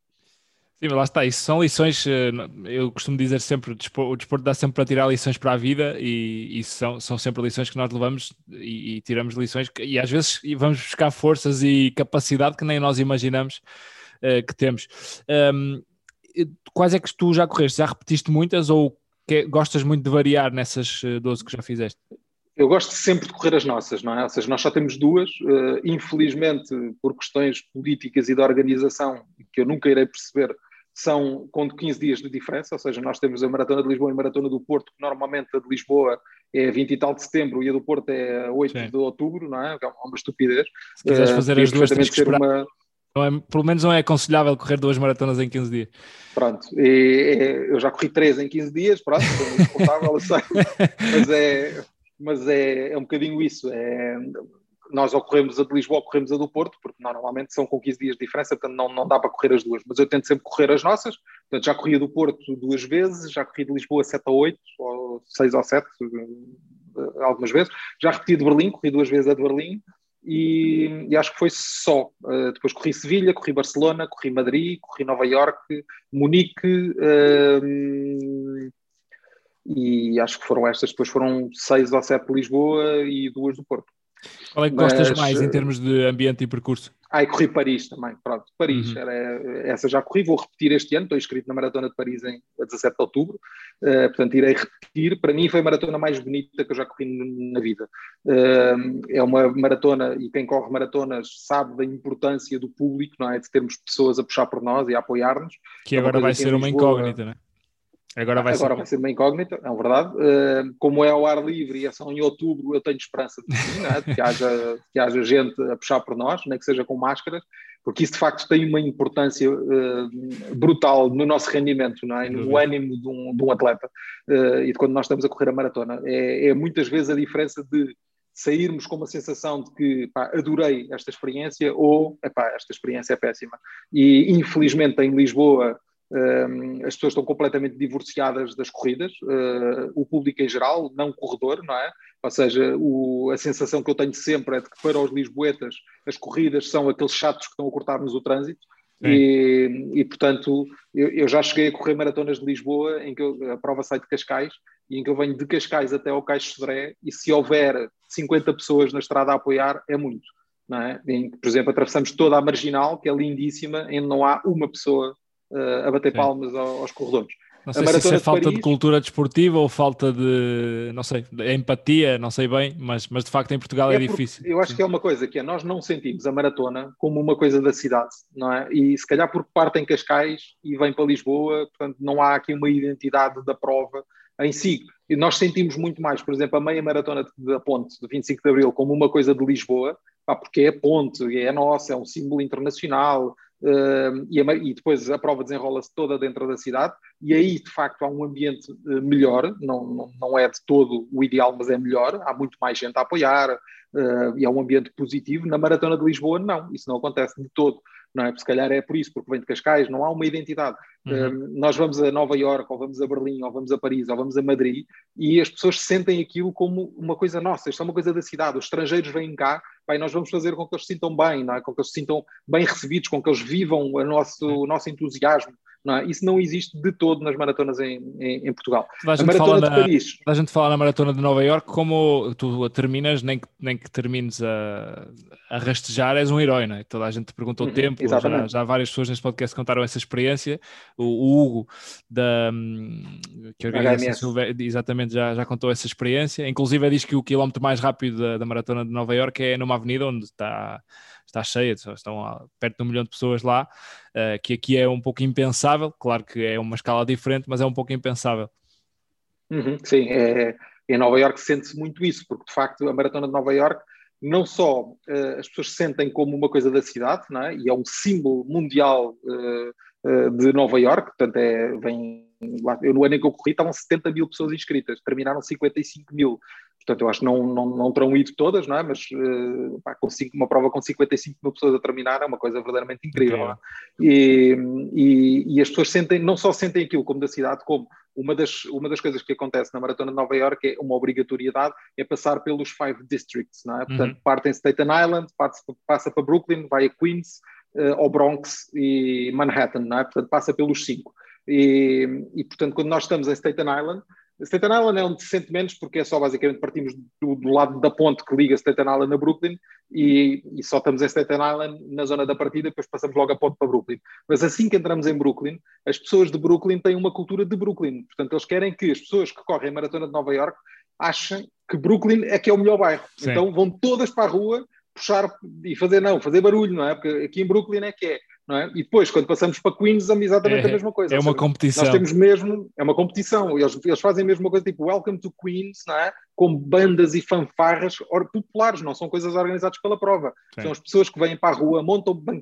Sim, lá está, isso são lições, eh, eu costumo dizer sempre, o desporto dá sempre para tirar lições para a vida e, e são, são sempre lições que nós levamos e, e, tiramos lições que, e às vezes vamos buscar forças e capacidade que nem nós imaginamos uh, que temos. Um, quais é que tu já correste? Já repetiste muitas ou que, gostas muito de variar nessas 12 eh, que já fizeste? Eu gosto sempre de correr as nossas, não é? Ou seja, nós só temos duas, uh, infelizmente por questões políticas e de organização que eu nunca irei perceber, são com 15 dias de diferença, ou seja, nós temos a Maratona de Lisboa e a Maratona do Porto, que normalmente a de Lisboa é 20 e tal de setembro e a do Porto é 8 Sim. de outubro, não é? É uma estupidez. Se quiseres fazer uh, as duas, tens que esperar. Uma... É, pelo menos não é aconselhável correr duas maratonas em 15 dias. Pronto, e, eu já corri três em 15 dias, pronto, estou confortável, mas é, mas é, é um bocadinho isso, é nós ou corremos a de Lisboa ou a do Porto, porque normalmente são com 15 dias de diferença, portanto não, não dá para correr as duas. Mas eu tento sempre correr as nossas, portanto já corri a do Porto duas vezes, já corri de Lisboa 7 a 8, ou 6 ou 7, eh, algumas vezes. Já repeti de Berlim, corri duas vezes a de Berlim, e, e, acho que foi só. Uh, depois corri Sevilha, corri Barcelona, corri Madrid, corri Nova York, Munique, uh, e acho que foram estas. Depois foram seis ou sete de Lisboa e duas do Porto. Qual é que Mas, gostas mais em termos de ambiente e percurso? Ah, e corri Paris também, pronto, Paris, uhum. era, essa já corri, vou repetir este ano, estou inscrito na Maratona de Paris em 17 de Outubro, uh, portanto irei repetir, para mim foi a maratona mais bonita que eu já corri na vida, uh, é uma maratona, e quem corre maratonas sabe da importância do público, não é, de termos pessoas a puxar por nós e a apoiar-nos. Que é agora vai ser uma incógnita, não é? Agora vai, Agora ser... vai ser uma incógnita, é verdade. Uh, como é ao ar livre e é só em outubro, eu tenho esperança de, sim, é? de, que, haja, que haja gente a puxar por nós, nem que seja com máscaras, porque isso de facto tem uma importância uh, brutal no nosso rendimento, não é? no ânimo de um, de um atleta uh, e de quando nós estamos a correr a maratona. É, é muitas vezes a diferença de sairmos com uma sensação de que pá, adorei esta experiência ou epá, esta experiência é péssima. E infelizmente em Lisboa as pessoas estão completamente divorciadas das corridas, uh, o público em geral, não o corredor, não é? Ou seja, o, a sensação que eu tenho sempre é de que para os lisboetas as corridas são aqueles chatos que estão a cortar-nos o trânsito. E, e, portanto, eu, eu, já cheguei a correr maratonas de Lisboa, em que eu, a prova sai de Cascais, e em que eu venho de Cascais até ao Caixo Sodré, e se houver 50 pessoas na estrada a apoiar, é muito. Não é? Em, por exemplo, atravessamos toda a marginal, que é lindíssima, que não há uma pessoa uh, a bater Sim. palmas aos, aos corredores. Não sei se isso é falta Paris... de cultura desportiva ou falta de, não sei, de empatia, não sei bem, mas, mas de facto em Portugal é, é difícil. Eu acho Sim. que é uma coisa que é, nós não sentimos a maratona como uma coisa da cidade, não é? E se calhar porque partem Cascais e vêm para Lisboa, portanto não há aqui uma identidade da prova em si. E nós sentimos muito mais, por exemplo, a meia maratona da ponte de 25 de Abril como uma coisa de Lisboa, pá, porque é a ponte, é nossa, é um símbolo internacional, Uh, e, a, e, depois a prova desenrola-se toda dentro da cidade, e aí de facto há um ambiente uh, melhor, não, não, não, é de todo o ideal, mas é melhor, há muito mais gente a apoiar, uh, e é um ambiente positivo. Na Maratona de Lisboa, não, isso não acontece de todo não é? Se calhar é por isso, porque vem de Cascais, não há uma identidade. Uhum. nós vamos a Nova York, ou vamos a Berlim, ou vamos a Paris, ou vamos a Madrid, e as pessoas sentem aquilo como uma coisa nossa, isto é uma coisa da cidade. Os estrangeiros vêm cá, pai, nós vamos fazer com que eles se sintam bem, não é? com que eles se sintam bem recebidos, com que eles vivam o nosso, o nosso entusiasmo. Não é? Isso não existe de todo nas maratonas em, em, em Portugal. A, a maratona de na, Paris. A gente fala na maratona de Nova York como tu a terminas, nem que, nem que termines a, a rastejar, és um herói, não é? Toda a gente te perguntou o uhum, tempo, já, já, várias pessoas neste podcast contaram essa experiência. O, o Hugo, da, que organiza exatamente, já, já contou essa experiência. Inclusive, diz que o quilómetro mais rápido da, da maratona de Nova York é numa avenida onde está está cheia, estão perto de um milhão de pessoas lá, uh, que aqui é um pouco impensável, claro que é uma escala diferente, mas é um pouco impensável. Uhum, sim, é, em Nova York sente-se muito isso, porque de facto a Maratona de Nova York não só uh, as pessoas sentem como uma coisa da cidade, não é? e é um símbolo mundial uh, de Nova York, portanto é, vem, eu no ano em que eu corri estavam 70 mil pessoas inscritas, terminaram 55 mil, Portanto, eu acho que não, não, não terão ido todas, não é? mas uh, pá, uma prova com 55 mil pessoas a terminar é uma coisa verdadeiramente incrível. É? E, e, e, as pessoas sentem, não só sentem aquilo como da cidade, como uma das, uma das coisas que acontece na Maratona de Nova York é uma obrigatoriedade, é passar pelos five districts, não é? Portanto, uhum. parte em Staten Island, passa, passa para Brooklyn, vai a Queens, ao Bronx e Manhattan, não é? Portanto, passa pelos cinco. E, e, portanto, quando nós estamos em Staten Island, Staten Island é onde se sente menos, porque é só basicamente partimos do, do lado da ponte que liga Staten Island a Brooklyn e, e, só estamos em Staten Island na zona da partida, depois passamos logo a ponte para Brooklyn. Mas assim que entramos em Brooklyn, as pessoas de Brooklyn têm uma cultura de Brooklyn. Portanto, eles querem que as pessoas que correm a maratona de Nova York achem que Brooklyn é que é o melhor bairro. Sim. Então vão todas para a rua puxar e fazer, não, fazer barulho, não é? Porque aqui em Brooklyn é que é não é? E depois, quando passamos para Queens, é exatamente é, a mesma coisa. É uma competição. Nós temos mesmo, é uma competição. Eles, eles fazem a mesma coisa, tipo Welcome to Queens, não é? Com bandas e fanfarras populares, não são coisas organizadas pela prova. Sim. São as pessoas que vêm para a rua, montam ban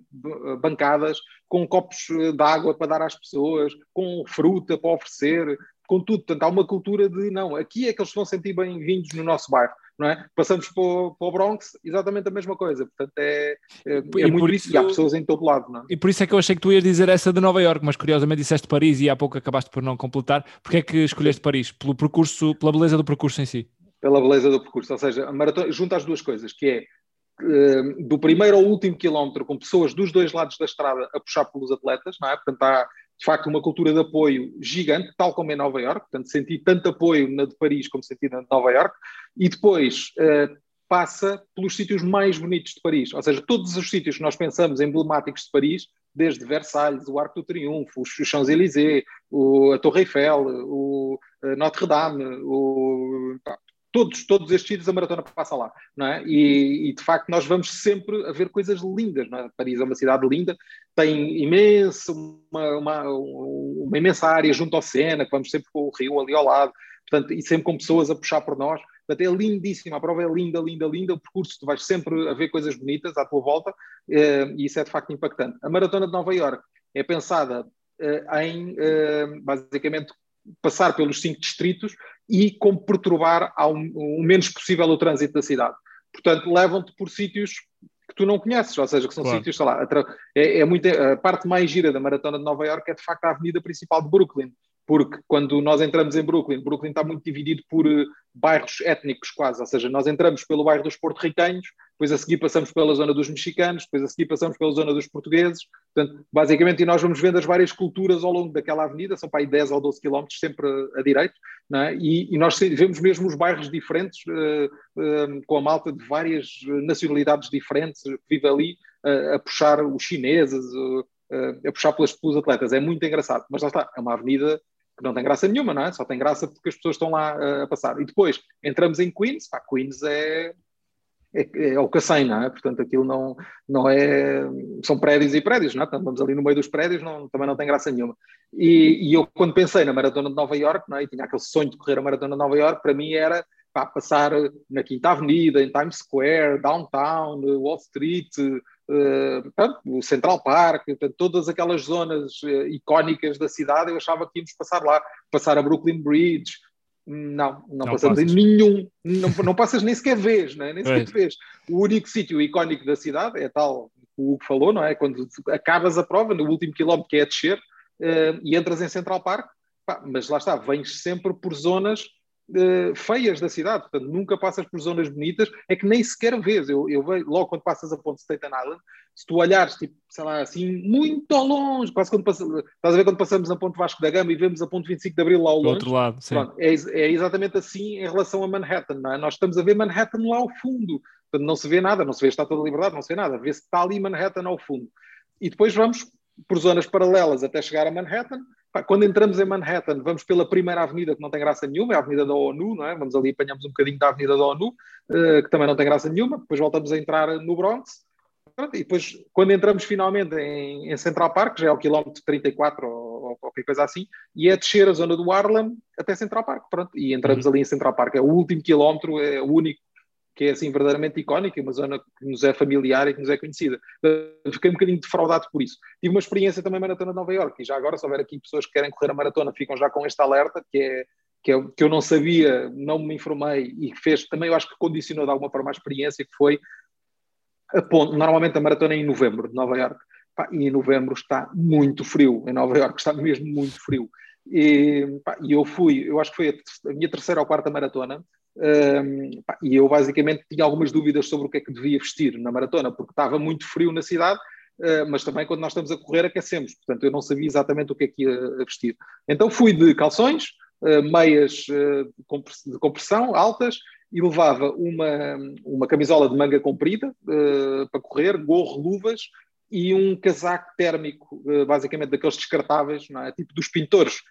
bancadas com copos de água para dar às pessoas, com fruta para oferecer, com tudo. Portanto, há uma cultura de não, aqui é que eles vão sentir bem-vindos no nosso bairro não é? Passamos para o, para o, Bronx, exatamente a mesma coisa. Portanto, é, é, é muito isso, e há pessoas em todo lado, não é? E por isso é que eu achei que tu ias dizer essa de Nova York, mas curiosamente disseste Paris e há pouco acabaste por não completar. Porquê é que escolheste Paris? Pelo percurso, pela beleza do percurso em si? Pela beleza do percurso, ou seja, a maratona junta as duas coisas, que é eh, do primeiro ao último quilómetro, com pessoas dos dois lados da estrada a puxar pelos atletas, não é? Portanto, há de facto uma cultura de apoio gigante, tal como em Nova York, portanto senti tanto apoio na de Paris como senti na de Nova York, e depois uh, passa pelos sítios mais bonitos de Paris, ou seja, todos os sítios que nós pensamos emblemáticos de Paris, desde Versalhes, o Arco do Triunfo, os Champs-Élysées, a Torre Eiffel, o eh, Notre-Dame, todos, todos estes sítios a maratona passa lá, não é? E, e, de facto nós vamos sempre a ver coisas lindas, não é? Paris é uma cidade linda, tem imenso, uma, uma, uma imensa área junto ao Sena, que vamos sempre com o rio ali ao lado, portanto, e sempre com pessoas a puxar por nós, portanto é lindíssima, a prova é linda, linda, linda, o percurso tu vais sempre a ver coisas bonitas à tua volta, eh, e isso é de facto impactante. A maratona de Nova York é pensada eh, em, eh, basicamente, passar pelos cinco distritos e como perturbar ao, o menos possível o trânsito da cidade. Portanto, levam-te por sítios que tu não conheces, ou seja, que são claro. sítios, sei lá, é, é muito, a parte mais gira da Maratona de Nova York é de facto a avenida principal de Brooklyn, porque quando nós entramos em Brooklyn, Brooklyn está muito dividido por uh, bairros étnicos quase, ou seja, nós entramos pelo bairro dos porto-ricanhos, depois a seguir passamos pela zona dos mexicanos, depois a seguir passamos pela zona dos portugueses, portanto, basicamente, e nós vamos vendo as várias culturas ao longo daquela avenida, são para aí 10 ou 12 quilómetros, sempre a, a direito, é? e, e, nós vemos mesmo os bairros diferentes, uh, uh, com a malta de várias nacionalidades diferentes, vive ali, a puxar os chineses, a puxar pelas, pelos atletas, é muito engraçado, mas lá está, é uma avenida que não tem graça nenhuma, não é? Só tem graça porque as pessoas estão lá uh, a passar. E depois entramos em Queens, pá, Queens é, é, é o Cacém, não é? Portanto, aquilo não, não é. São prédios e prédios, não é? Portanto, vamos ali no meio dos prédios, não, também não tem graça nenhuma. E, e, eu, quando pensei na Maratona de Nova York, não é? E tinha aquele sonho de correr a Maratona de Nova York, para mim era pá, passar na Quinta Avenida, em Times Square, Downtown, Wall Street, Uh, o Central Park, portanto, todas aquelas zonas uh, icónicas da cidade, eu achava que íamos passar lá, passar a Brooklyn Bridge. Não, não, não passamos passas. em nenhum, não, não passas nem sequer vês, né? nem sequer vês. O único sítio icónico da cidade é tal, o Hugo falou, não é? Quando acabas a prova, no último quilómetro que é descer, uh, e entras em Central Park, pá, mas lá está, vens sempre por zonas uh, feias da cidade, portanto, nunca passas por zonas bonitas, é que nem sequer vês. Eu, eu vejo, logo quando passas a ponte Staten Island, se tu olhares, tipo, sei lá, assim, muito ao longe, quase quando passamos, estás a ver quando passamos a ponte Vasco da Gama e vemos a ponte 25 de Abril lá ao longe. Do outro lado, sim. Pronto, é, é, exatamente assim em relação a Manhattan, é? Nós estamos a ver Manhattan lá ao fundo, portanto, não se vê nada, não se vê a Estátua da Liberdade, não se vê nada, vê-se que está ali Manhattan ao fundo. E depois vamos por zonas paralelas até chegar a Manhattan, quando entramos em Manhattan, vamos pela primeira avenida que não tem graça nenhuma, é a Avenida da ONU, não é? Vamos ali, apanhamos um bocadinho da Avenida da ONU, uh, que também não tem graça nenhuma, depois voltamos a entrar no Bronx, e depois, quando entramos finalmente em, em Central Park, já é o quilómetro 34 ou, ou qualquer coisa assim, e é descer a zona do Harlem até Central Park, pronto, e entramos uhum. ali em Central Park, é o último quilómetro, é o único que é assim verdadeiramente icónica, uma zona que nos é familiar e que nos é conhecida. Fiquei um bocadinho defraudado por isso. Tive uma experiência também maratona de Nova Iorque, e já agora, se houver aqui pessoas que querem correr a maratona, ficam já com este alerta, que é que, é, que eu não sabia, não me informei e fez, também eu acho que condicionou de alguma forma a experiência, que foi a ponto, normalmente a maratona é em novembro de Nova Iorque, e em novembro está muito frio, em Nova Iorque está mesmo muito frio. E, pá, e eu fui, eu acho que foi a, a minha terceira ou quarta maratona, um, pá, e eu basicamente tinha algumas dúvidas sobre o que é que devia vestir na maratona, porque estava muito frio na cidade, uh, mas também quando nós estamos a correr aquecemos, portanto eu não sabia exatamente o que é que ia vestir. Então fui de calções, uh, meias uh, de compressão altas e levava uma, uma camisola de manga comprida para correr, gorro, luvas e um casaco térmico, basicamente daqueles descartáveis, é? tipo dos pintores,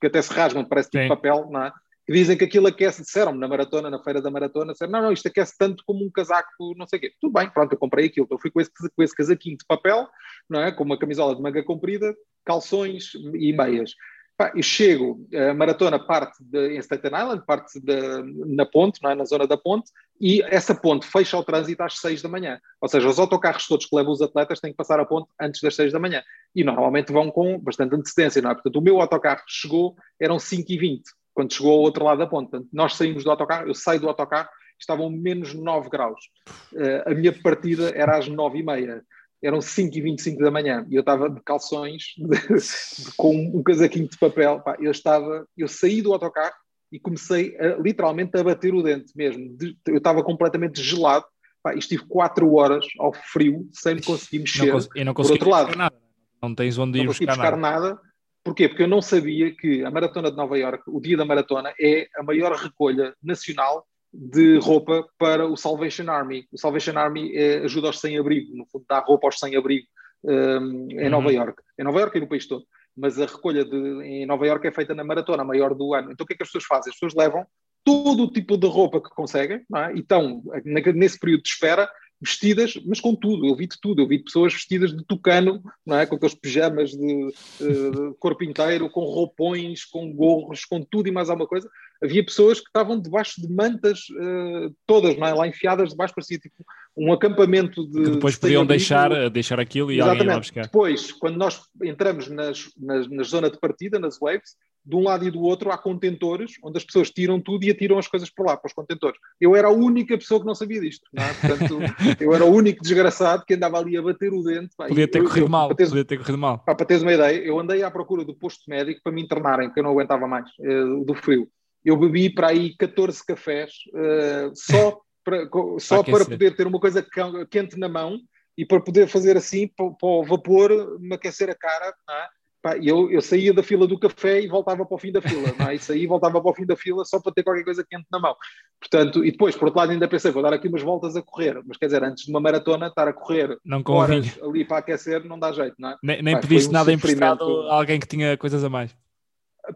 que até se rasgam, parece tipo Sim. papel, não é? Que dizem que aquilo aquece, disseram-me na maratona, na feira da maratona, disseram, não, não, isto aquece tanto como um casaco, não sei o quê. Tudo bem, pronto, eu comprei aquilo. Então fui com esse, com esse casaquinho de papel, não é? Com uma camisola de manga comprida, calções e meias. e chego, a maratona parte de, em Staten Island, parte de, na ponte, não é? na zona da ponte, e essa ponte fecha o trânsito às 6 da manhã. Ou seja, os autocarros todos que levam os atletas têm que passar a ponte antes das 6 da manhã. E normalmente vão com bastante antecedência, não é? Portanto, o meu autocarro chegou, eram 5 e 20 quando chegou ao outro lado da ponte. Portanto, nós saímos do autocarro, eu saio do autocarro, estavam menos 9 graus. Uh, a minha partida era às 9 e meia. Eram 5 e 25 da manhã e eu estava de calções, de, de, com um casaquinho de papel. Pá, eu estava, eu saí do autocarro e comecei a, literalmente a bater o dente mesmo. De, eu estava completamente gelado pá, e estive 4 horas ao frio sem conseguir mexer. Não e não consegui Por outro lado, nada. Não tens onde ir buscar, buscar nada. nada Porquê? Porque eu não sabia que a Maratona de Nova Iorque, o dia da maratona, é a maior recolha nacional de roupa para o Salvation Army. O Salvation Army é, ajuda aos sem-abrigo, no fundo dá roupa aos sem-abrigo um, em uhum. Nova Iorque. Em Nova Iorque e no país todo. Mas a recolha de, em Nova Iorque é feita na maratona, a maior do ano. Então o que é que as pessoas fazem? As pessoas levam todo o tipo de roupa que conseguem, é? e estão nesse período de espera vestidas, mas com tudo, eu vi de tudo, eu vi pessoas vestidas de tucano, não é? com aqueles pijamas de uh, corpo inteiro, com roupões, com gorros, com tudo e mais alguma coisa. Havia pessoas que estavam debaixo de mantas uh, todas, não é? lá enfiadas debaixo, parecia tipo um acampamento de. Que depois podiam deixar, deixar aquilo e Exatamente. alguém ia buscar. Depois, quando nós entramos nas, nas, na zona de partida, nas waves, de um lado e do outro há contentores onde as pessoas tiram tudo e atiram as coisas por lá, para os contentores. Eu era a única pessoa que não sabia disto, não é? Portanto, eu era o único desgraçado que andava ali a bater o dente. Pá, podia ter eu, corrido eu, mal, para teres, podia ter corrido mal. Pá, para teres uma ideia, eu andei à procura do posto médico para me internarem, porque eu não aguentava mais uh, do frio. Eu bebi para aí 14 cafés uh, só, para, só para poder ter uma coisa quente na mão e para poder fazer assim, para, para o vapor me aquecer a cara, não é? Pá, eu, eu saía da fila do café e voltava para o fim da fila, não é? E saía e voltava para o fim da fila só para ter qualquer coisa quente na mão. Portanto, e depois, por outro lado, ainda pensei, vou dar aqui umas voltas a correr, mas quer dizer, antes de uma maratona, estar a correr não horas ali para aquecer não dá jeito, não é? Nem, nem Pá, pediste um nada emprestado a alguém que tinha coisas a mais.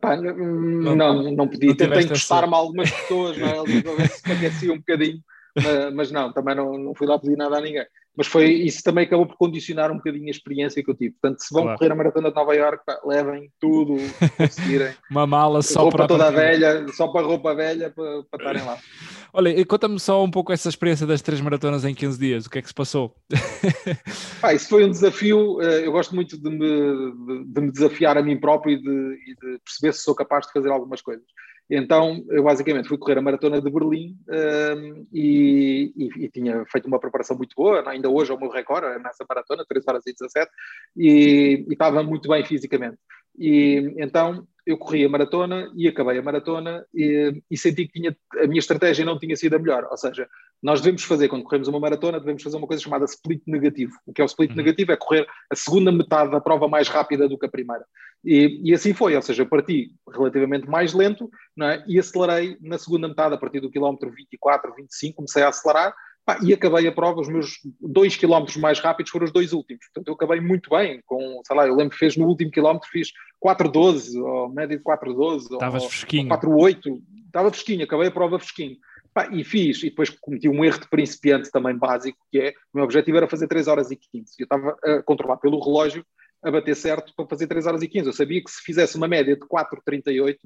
Pá, não, não, não pedi. Tentei encostar-me a algumas pessoas, não é? Ver se aquecia um bocadinho, mas, mas não, também não, não fui lá pedir nada a ninguém mas foi isso também acabou por condicionar um bocadinho a experiência que eu tive. Portanto, se vão claro. correr a maratona de Nova Iorque, levem tudo, conseguirem. Uma mala só roupa para toda velha, só para roupa velha para, para estarem lá. Olha, conta-me só um pouco essa experiência das três maratonas em 15 dias, o que é que se passou? ah, isso foi um desafio, eh, eu gosto muito de me, de, de me desafiar a mim próprio e de, e de perceber se sou capaz de fazer algumas coisas. Então, eu basicamente fui correr a maratona de Berlim um, e, e, e, tinha feito uma preparação muito boa, ainda hoje é o meu recorde nessa maratona, 3 horas e 17, e, e estava muito bem fisicamente. E então eu corri a maratona e acabei a maratona e, e, senti que tinha, a minha estratégia não tinha sido a melhor. Ou seja, nós devemos fazer, quando corremos uma maratona, devemos fazer uma coisa chamada split negativo. O que é o split uhum. negativo? É correr a segunda metade da prova mais rápida do que a primeira. E, e assim foi, ou seja, eu parti relativamente mais lento é? e acelerei na segunda metade, a partir do quilómetro 24, 25, comecei a acelerar Pá, e acabei a prova, os meus dois quilómetros mais rápidos foram os dois últimos. Portanto, eu acabei muito bem, com, sei lá, eu lembro que fez no último quilómetro, fiz 4.12, ou média de 4.12, Estavas fresquinho. 4.8, estava fresquinho, acabei a prova fresquinho. Pá, e fiz, e depois cometi um erro de principiante também básico, que é, o meu objetivo era fazer 3 horas e 15. Eu estava a controlar pelo relógio, a bater certo para fazer 3 horas e 15. Eu sabia que se fizesse uma média de 4.38,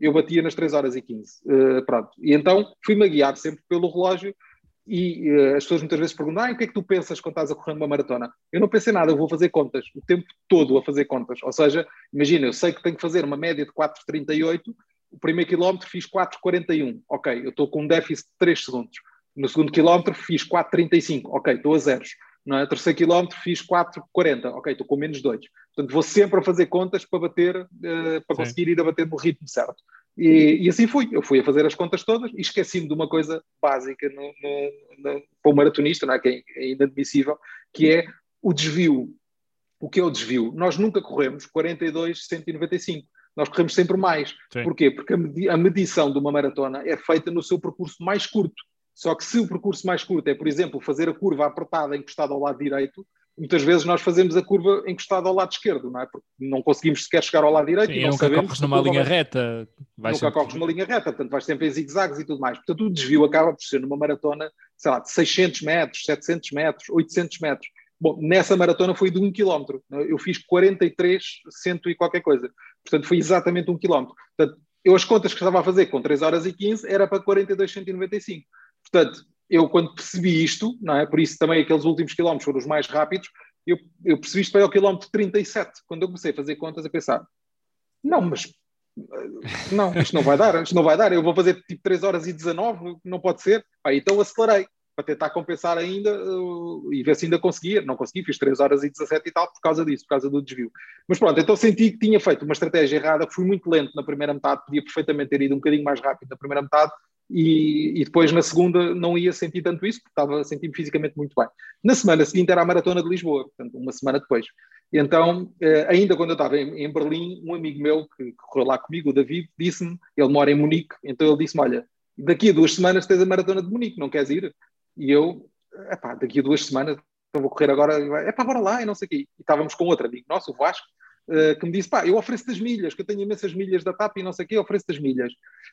eu batia nas 3 horas e 15. Uh, eh, pronto. E então fui-me a guiar sempre pelo relógio e uh, as pessoas muitas vezes perguntam: ah, o que é que tu pensas quando estás a correr uma maratona? Eu não pensei nada, eu vou fazer contas, o tempo todo a fazer contas. Ou seja, imagina, eu sei que tenho que fazer uma média de 4,38, o primeiro quilómetro fiz 4,41, ok, eu estou com um déficit de 3 segundos. No segundo quilómetro fiz 4,35, ok, estou a zeros. No terceiro quilómetro fiz 4,40, ok, estou com menos 2. Portanto, vou sempre a fazer contas para bater, uh, para Sim. conseguir ir a bater no ritmo certo. E, e, assim fui. Eu fui a fazer as contas todas e esqueci-me de uma coisa básica no, no, no, para o maratonista, não é? que é inadmissível, que é o desvio. O que é o desvio? Nós nunca corremos 42, 195. Nós corremos sempre mais. Sim. Porquê? Porque a, medi a medição de uma maratona é feita no seu percurso mais curto. Só que se o percurso mais curto é, por exemplo, fazer a curva apertada encostada ao lado direito, muitas vezes nós fazemos a curva encostada ao lado esquerdo, não é? Porque não conseguimos sequer chegar ao lado direito Sim, e não nunca sabemos. corres numa linha vai... reta. Vai nunca sempre... corres numa linha reta, portanto vais sempre em zigue-zagues e tudo mais. Portanto, o desvio acaba por ser numa maratona, sei lá, de 600 metros, 700 metros, 800 metros. Bom, nessa maratona foi de 1 km. Eu fiz 43, cento e qualquer coisa. Portanto, foi exatamente 1 km. Portanto, eu as contas que estava a fazer com 3 horas e 15 era para 42, 195. Portanto, eu quando percebi isto, não é? Por isso também aqueles últimos quilómetros foram os mais rápidos, eu, eu percebi isto foi ao quilómetro 37, quando eu comecei a fazer contas a pensar, não, mas eh, não, isto não vai dar, isto não vai dar, eu vou fazer tipo 3 horas e 19, não pode ser. Ah, então acelerei para tentar compensar ainda uh, e ver se ainda conseguia. Não consegui, fiz 3 horas e 17 e tal por causa disso, por causa do desvio. Mas pronto, então senti que tinha feito uma estratégia errada, fui muito lento na primeira metade, podia perfeitamente ter ido um bocadinho mais rápido na primeira metade, e, e, depois na segunda não ia sentir tanto isso, porque estava sentir fisicamente muito bem. Na semana seguinte era a maratona de Lisboa, portanto, uma semana depois. Então, eh, ainda quando eu estava em, em, Berlim, um amigo meu que, correu lá comigo, o David, disse-me, ele mora em Munique, então ele disse-me: Olha, daqui a duas semanas tens a maratona de Munique, não queres ir? E eu, epá, daqui a duas semanas, então vou correr agora, é pá, bora lá, e não sei o quê. E estávamos com outro amigo nosso, o Vasco, que me disse, pá, eu ofereço as milhas, que eu tenho imensas milhas da TAP e não sei o quê, ofereço as milhas.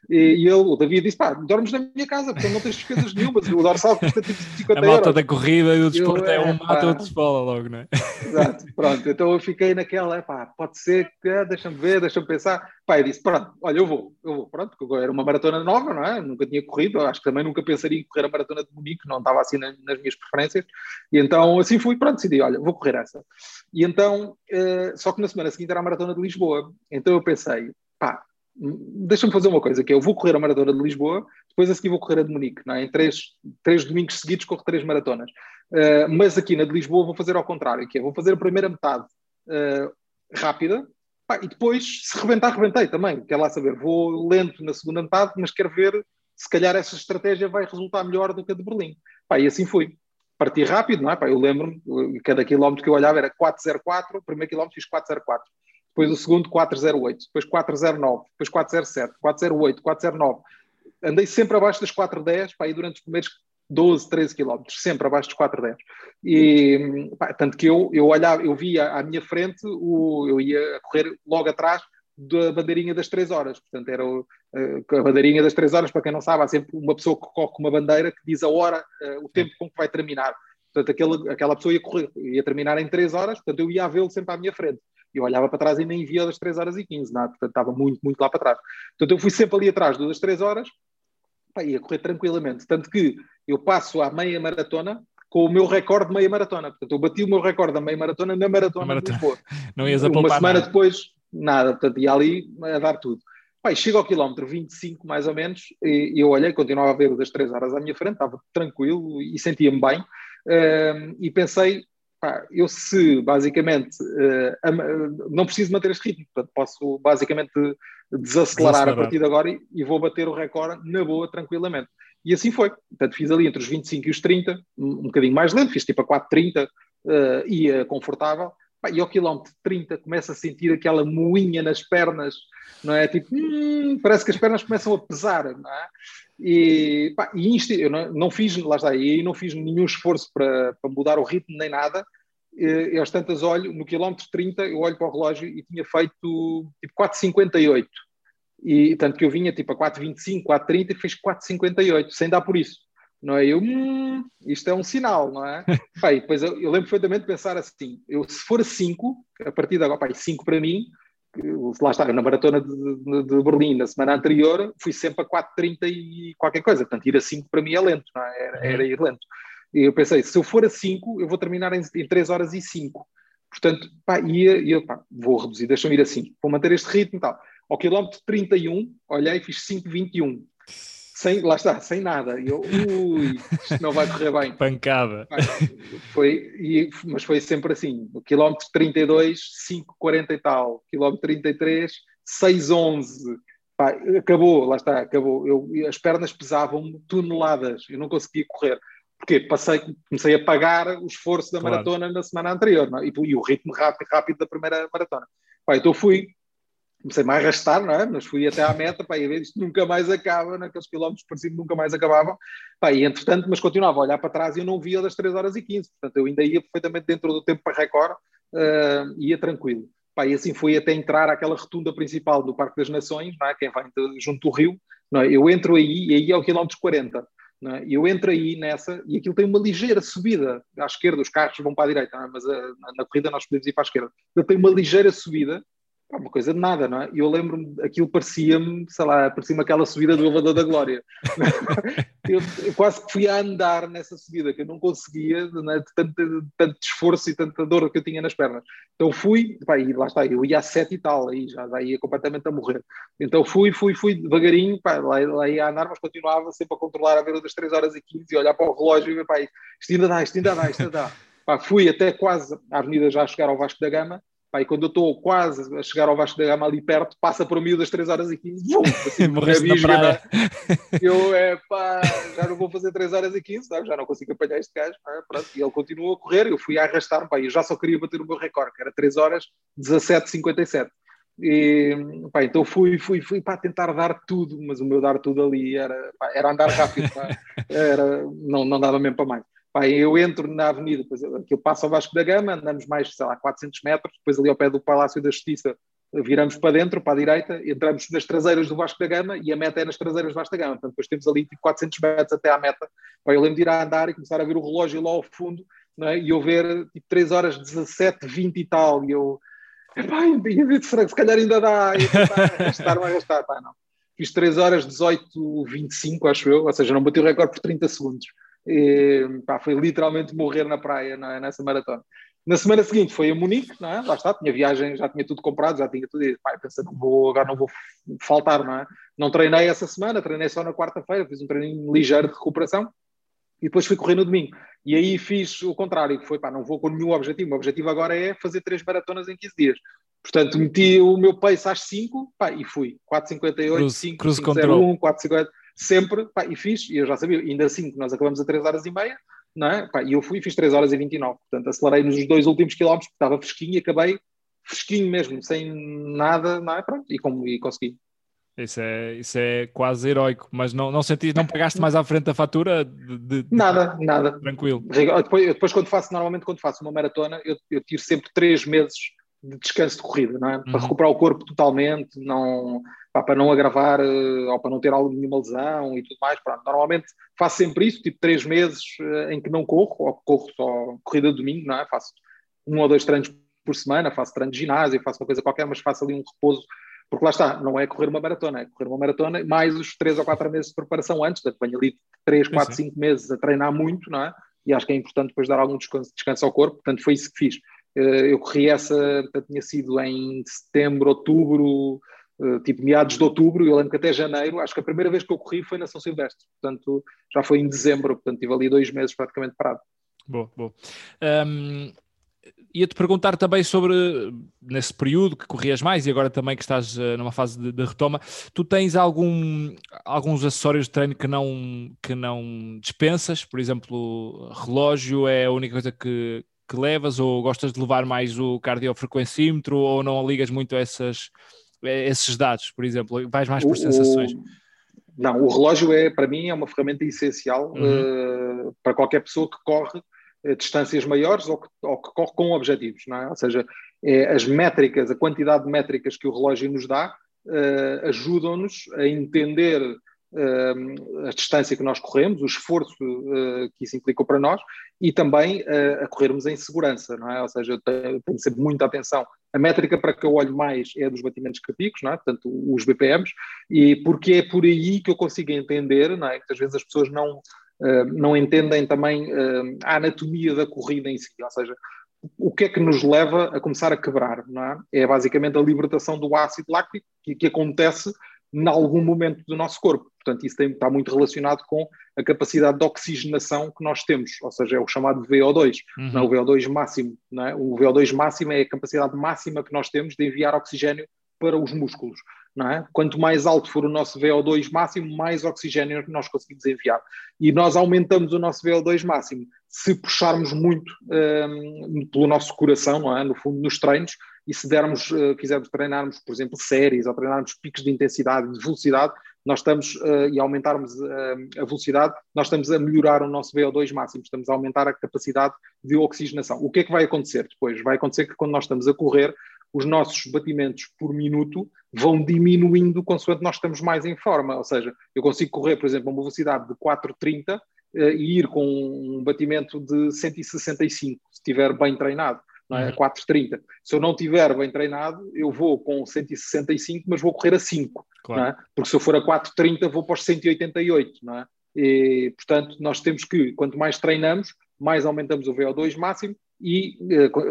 E, e ele, o David disse, pá, dormes na minha casa, porque não tens despesas nenhumas, o dorsal custa tipo 50 A malta da corrida e do desporto é um mato, outro esfola logo, não é? Exato, pronto, então eu fiquei naquela, pá, pode ser, que, deixa-me ver, deixa-me pensar. Pá, eu disse, pronto, olha, eu vou, eu vou, pronto, porque era uma maratona nova, não é? Nunca tinha corrido, acho que também nunca pensaria em correr a maratona de Munique, não estava assim nas, nas minhas preferências, e então assim fui, pronto, decidi, olha, vou correr essa. E então, uh, só que na semana seguinte era a maratona de Lisboa. Então eu pensei, pá, deixa-me fazer uma coisa, que é, eu vou correr a maratona de Lisboa, depois a seguir vou correr a de Munique, não é? em três, três domingos seguidos corro três maratonas, uh, mas aqui na de Lisboa vou fazer ao contrário, que é, vou fazer a primeira metade uh, rápida, pá, e depois, se rebentar, rebentei também, quero lá saber, vou lento na segunda metade, mas quero ver se calhar essa estratégia vai resultar melhor do que a de Berlim. Pá, e assim fui. Parti rápido, não é? Pá, eu lembro-me, cada quilómetro que eu olhava era 404, o primeiro quilómetro fiz 404 depois o segundo 408, depois 409, depois 407, 408, 409. Andei sempre abaixo das 410, para aí durante os primeiros 12, 13 quilómetros, sempre abaixo dos 410. E, pá, tanto que eu, eu olhava, eu via à minha frente, o, eu ia correr logo atrás da bandeirinha das 3 horas. Portanto, era o, eh, a bandeirinha das 3 horas, para quem não sabe, há sempre uma pessoa que corre com uma bandeira que diz a hora, eh, o tempo com que vai terminar. Portanto, aquela, aquela pessoa ia correr, ia terminar em 3 horas, portanto, eu ia vê-lo sempre à minha frente eu olhava para trás e nem via das 3 horas e 15, nada, portanto estava muito, muito lá para trás. Portanto, eu fui sempre ali atrás das 3 horas, pá, ia correr tranquilamente. Tanto que eu passo à meia maratona com o meu recorde de meia maratona. Portanto, eu bati o meu recorde da meia maratona na maratona, maratona. de Lisboa. Não ias a Uma semana nada. depois, nada. Portanto, ia ali a dar tudo. Pá, chego ao quilómetro 25, mais ou menos, e, e eu olhei, continuava a ver o das 3 horas à minha frente, estava tranquilo e sentia-me bem. Um, e pensei, pá, eu se basicamente uh, não preciso manter este ritmo, portanto posso basicamente desacelerar, desacelerar. a partir de agora e, e, vou bater o recorde na boa, tranquilamente. E assim foi. Portanto, fiz ali entre os 25 e os 30, um, um bocadinho mais lento, fiz tipo a 4,30, uh, ia confortável. E ao quilómetro 30 começa a sentir aquela moinha nas pernas, não é? Tipo, hum, parece que as pernas começam a pesar, não é? E, pá, e eu não, não, fiz, lá está, e não fiz nenhum esforço para, para mudar o ritmo nem nada. E, às tantas olho, no quilómetro 30, eu olho para o relógio e tinha feito tipo 4,58. E tanto que eu vinha tipo a 4,25, 4,30 e fez 4,58, sem dar por isso. Não é? Eu, hum, isto é um sinal, não é? pá, depois eu, eu, lembro perfeitamente de pensar assim: eu, se for 5, a partir de agora, 5 para mim, lá está, na maratona de, de, de, Berlim, na semana anterior, fui sempre a 4,30 e qualquer coisa. Portanto, ir a 5 para mim é lento, não é? Era, era, ir lento. E eu pensei, se eu for a 5, eu vou terminar em, em 3 horas e 5. Portanto, pá, ia, ia pá, vou reduzir, deixa-me ir assim, vou manter este ritmo e tal. Ao quilómetro 31, olhei e fiz 5,21 sem, lá está, sem nada. E eu, ui, isto não vai correr bem. Pancada. Foi, e, mas foi sempre assim: o quilómetro 32, 5,40 e tal, quilómetro 33, 6,11. Pá, acabou, lá está, acabou. Eu, as pernas pesavam toneladas, eu não conseguia correr. Porque passei, comecei a pagar o esforço da claro. maratona na semana anterior é? e, e, o ritmo rápido, rápido da primeira maratona. Pá, então fui, comecei-me a arrastar, não é? Mas fui até à meta, pá, e a ver isto nunca mais acaba, naqueles quilómetros parecidos nunca mais acabavam, pá, e entretanto, mas continuava a olhar para trás e eu não via das 3 horas e 15, portanto eu ainda ia perfeitamente dentro do tempo para recorde, uh, ia tranquilo. Pá, e assim fui até entrar àquela rotunda principal do Parque das Nações, não é? quem vai junto do rio, não é? eu entro aí e aí é o quilómetro 40, é? eu entro aí nessa e aquilo tem uma ligeira subida à esquerda, os carros vão para a direita, é? mas a, ah, na, na corrida nós podemos ir para a esquerda. Ele tem uma ligeira subida uma coisa de nada, não é? E eu lembro-me, aquilo parecia-me, sei lá, parecia-me aquela subida do elevador da glória. eu, eu, quase que fui a andar nessa subida, que eu não conseguia, é? de tanto, de tanto esforço e tanta dor que eu tinha nas pernas. Então fui, pá, e lá está, eu ia a sete e tal, aí já, já ia completamente a morrer. Então fui, fui, fui devagarinho, pá, lá, lá ia a andar, mas continuava sempre a controlar a ver das 3 horas e 15 e olhar para o relógio e pá, isto ainda dá, isto ainda dá, isto ainda dá. Pá, fui até quase à avenida já a chegar ao Vasco da Gama, Pá, e quando eu estou quase a chegar ao Vasco da Gama ali perto, passa por mim das 3 horas e 15, vum, assim, na praia. Né? Eu, é pá, já não vou fazer 3 horas e 15, sabe? já não consigo apanhar este gajo. É? Pronto, e ele continua a correr, eu fui a arrastar, pá, eu já só queria bater o meu recorde, que era 3 horas 17,57. E, pá, então fui, fui, fui para tentar dar tudo, mas o meu dar tudo ali era, pá, era andar rápido, pá, era, não, não dava mesmo para mais. Pá, eu entro na avenida, depois eu passo ao Vasco da Gama, andamos mais, sei lá, 400 metros, depois ali ao pé do Palácio da Justiça viramos para dentro, para a direita, entramos nas traseiras do Vasco da Gama e a meta é nas traseiras do Vasco da Gama. Portanto, depois temos ali tipo 400 metros até à meta. Pá, eu lembro de ir a andar e começar a ver o relógio lá ao fundo é? e eu ver tipo 3 horas 17, 20 e tal. E eu, pá, se calhar ainda dá, arrastar, vai arrastar, pá, não. Fiz 3 horas 18, 25, acho eu, ou seja, não bati o recorde por 30 segundos. E, pá, foi literalmente morrer na praia é? nessa maratona. Na semana seguinte foi a Munique, não é? Lá está, tinha viagem, já tinha tudo comprado, já tinha tudo. E, pá, pensei, não vou, agora não vou faltar, não é? Não treinei essa semana, treinei só na quarta-feira, fiz um treininho ligeiro de recuperação e depois fui correr no domingo. E aí fiz o contrário, que foi, pá, não vou com nenhum objetivo. O meu objetivo agora é fazer três maratonas em 15 dias. Portanto, meti o meu pace às 5 pá, e fui. 4,58, 5, cruz 5,01, 4,50, sempre, pá, e fiz. E eu já sabia, ainda assim que nós acabamos a 3 horas e meia, não é? Pá, e eu fui e fiz 3 horas e 29. Portanto, acelerei nos dois últimos quilómetros, porque estava fresquinho e acabei fresquinho mesmo, sem nada, não é? Pronto, e, como, e consegui. Isso é, isso é quase heróico, mas não, não sentiste, não pagaste mais à frente da fatura? De, de, nada, nada. Tranquilo. Depois, depois, quando faço, normalmente quando faço uma maratona, eu, eu tiro sempre três meses de descanso de corrida, não é? Para uhum. recuperar o corpo totalmente, não, pá, para não agravar eh, ou para não ter alguma lesão e tudo mais. Normalmente faço sempre isso, tipo três meses eh, em que não corro, ou corro só corrida de domingo, não é? Faço um ou dois treinos por semana, faço treino de ginásio, faço uma coisa qualquer, mas faço ali um repouso, porque lá está, não é correr uma maratona, é correr uma maratona mais os três ou quatro meses de preparação antes, portanto venho ali três, quatro, cinco meses a treinar muito, não é? E acho que é importante depois dar algum descanso, descanso ao corpo, portanto foi isso que fiz. Eh, eu corri essa, tinha sido em setembro, outubro, tipo meados de outubro, eu lembro que até janeiro, acho que a primeira vez que eu corri foi na São Silvestre, portanto já foi em dezembro, portanto tive ali dois meses praticamente parado. Boa, boa. Um, ia-te perguntar também sobre, nesse período que corrias mais e agora também que estás uh, numa fase de, de, retoma, tu tens algum, alguns acessórios de treino que não, que não dispensas? Por exemplo, relógio é a única coisa que, que levas ou gostas de levar mais o cardiofrequencímetro ou não ligas muito a, essas, esses dados, por exemplo? Vais mais por sensações? O, não, o relógio é, para mim, é uma ferramenta essencial uhum. uh, para qualquer pessoa que corre uh, distâncias maiores ou que, ou que, corre com objetivos, não é? Ou seja, é, as métricas, a quantidade de métricas que o relógio nos dá uh, ajudam-nos a entender a distância que nós corremos, o esforço uh, que isso implicou para nós e também uh, a corrermos em segurança, não é? Ou seja, eu tenho, tenho sempre muita atenção. A métrica para que eu olho mais é dos batimentos cardíacos, não é? Portanto, os BPMs, e porque é por aí que eu consigo entender, não é? Às vezes as pessoas não, não entendem também a anatomia da corrida em si, ou seja, o que é que nos leva a começar a quebrar, não é? É basicamente a libertação do ácido láctico que, que acontece em algum momento do nosso corpo. Portanto, isso tem, está muito relacionado com a capacidade de oxigenação que nós temos, ou seja, é o chamado VO2, uhum. não é o VO2 máximo. Não é? O VO2 máximo é a capacidade máxima que nós temos de enviar oxigênio para os músculos. É? Quanto mais alto for o nosso VO2 máximo, mais oxigênio nós conseguimos enviar. E nós aumentamos o nosso VO2 máximo se puxarmos muito um, pelo nosso coração, é? no fundo, nos treinos, e se dermos, uh, quisermos treinarmos, por exemplo, séries ou treinarmos picos de intensidade de velocidade, nós estamos, uh, e aumentarmos uh, a velocidade, nós estamos a melhorar o nosso VO2 máximo, estamos a aumentar a capacidade de oxigenação. O que é que vai acontecer depois? Vai acontecer que quando nós estamos a correr, os nossos batimentos por minuto vão diminuindo consoante nós estamos mais em forma. Ou seja, eu consigo correr, por exemplo, a uma velocidade de 4,30 uh, e ir com um batimento de 165, se estiver bem treinado não é? 4,30. Uhum. Se eu não tiver bem treinado, eu vou com 165, mas vou correr a 5, claro. não é? Porque se eu for a 4,30, vou para os 188, não é? E, portanto, nós temos que, quanto mais treinamos, mais aumentamos o VO2 máximo e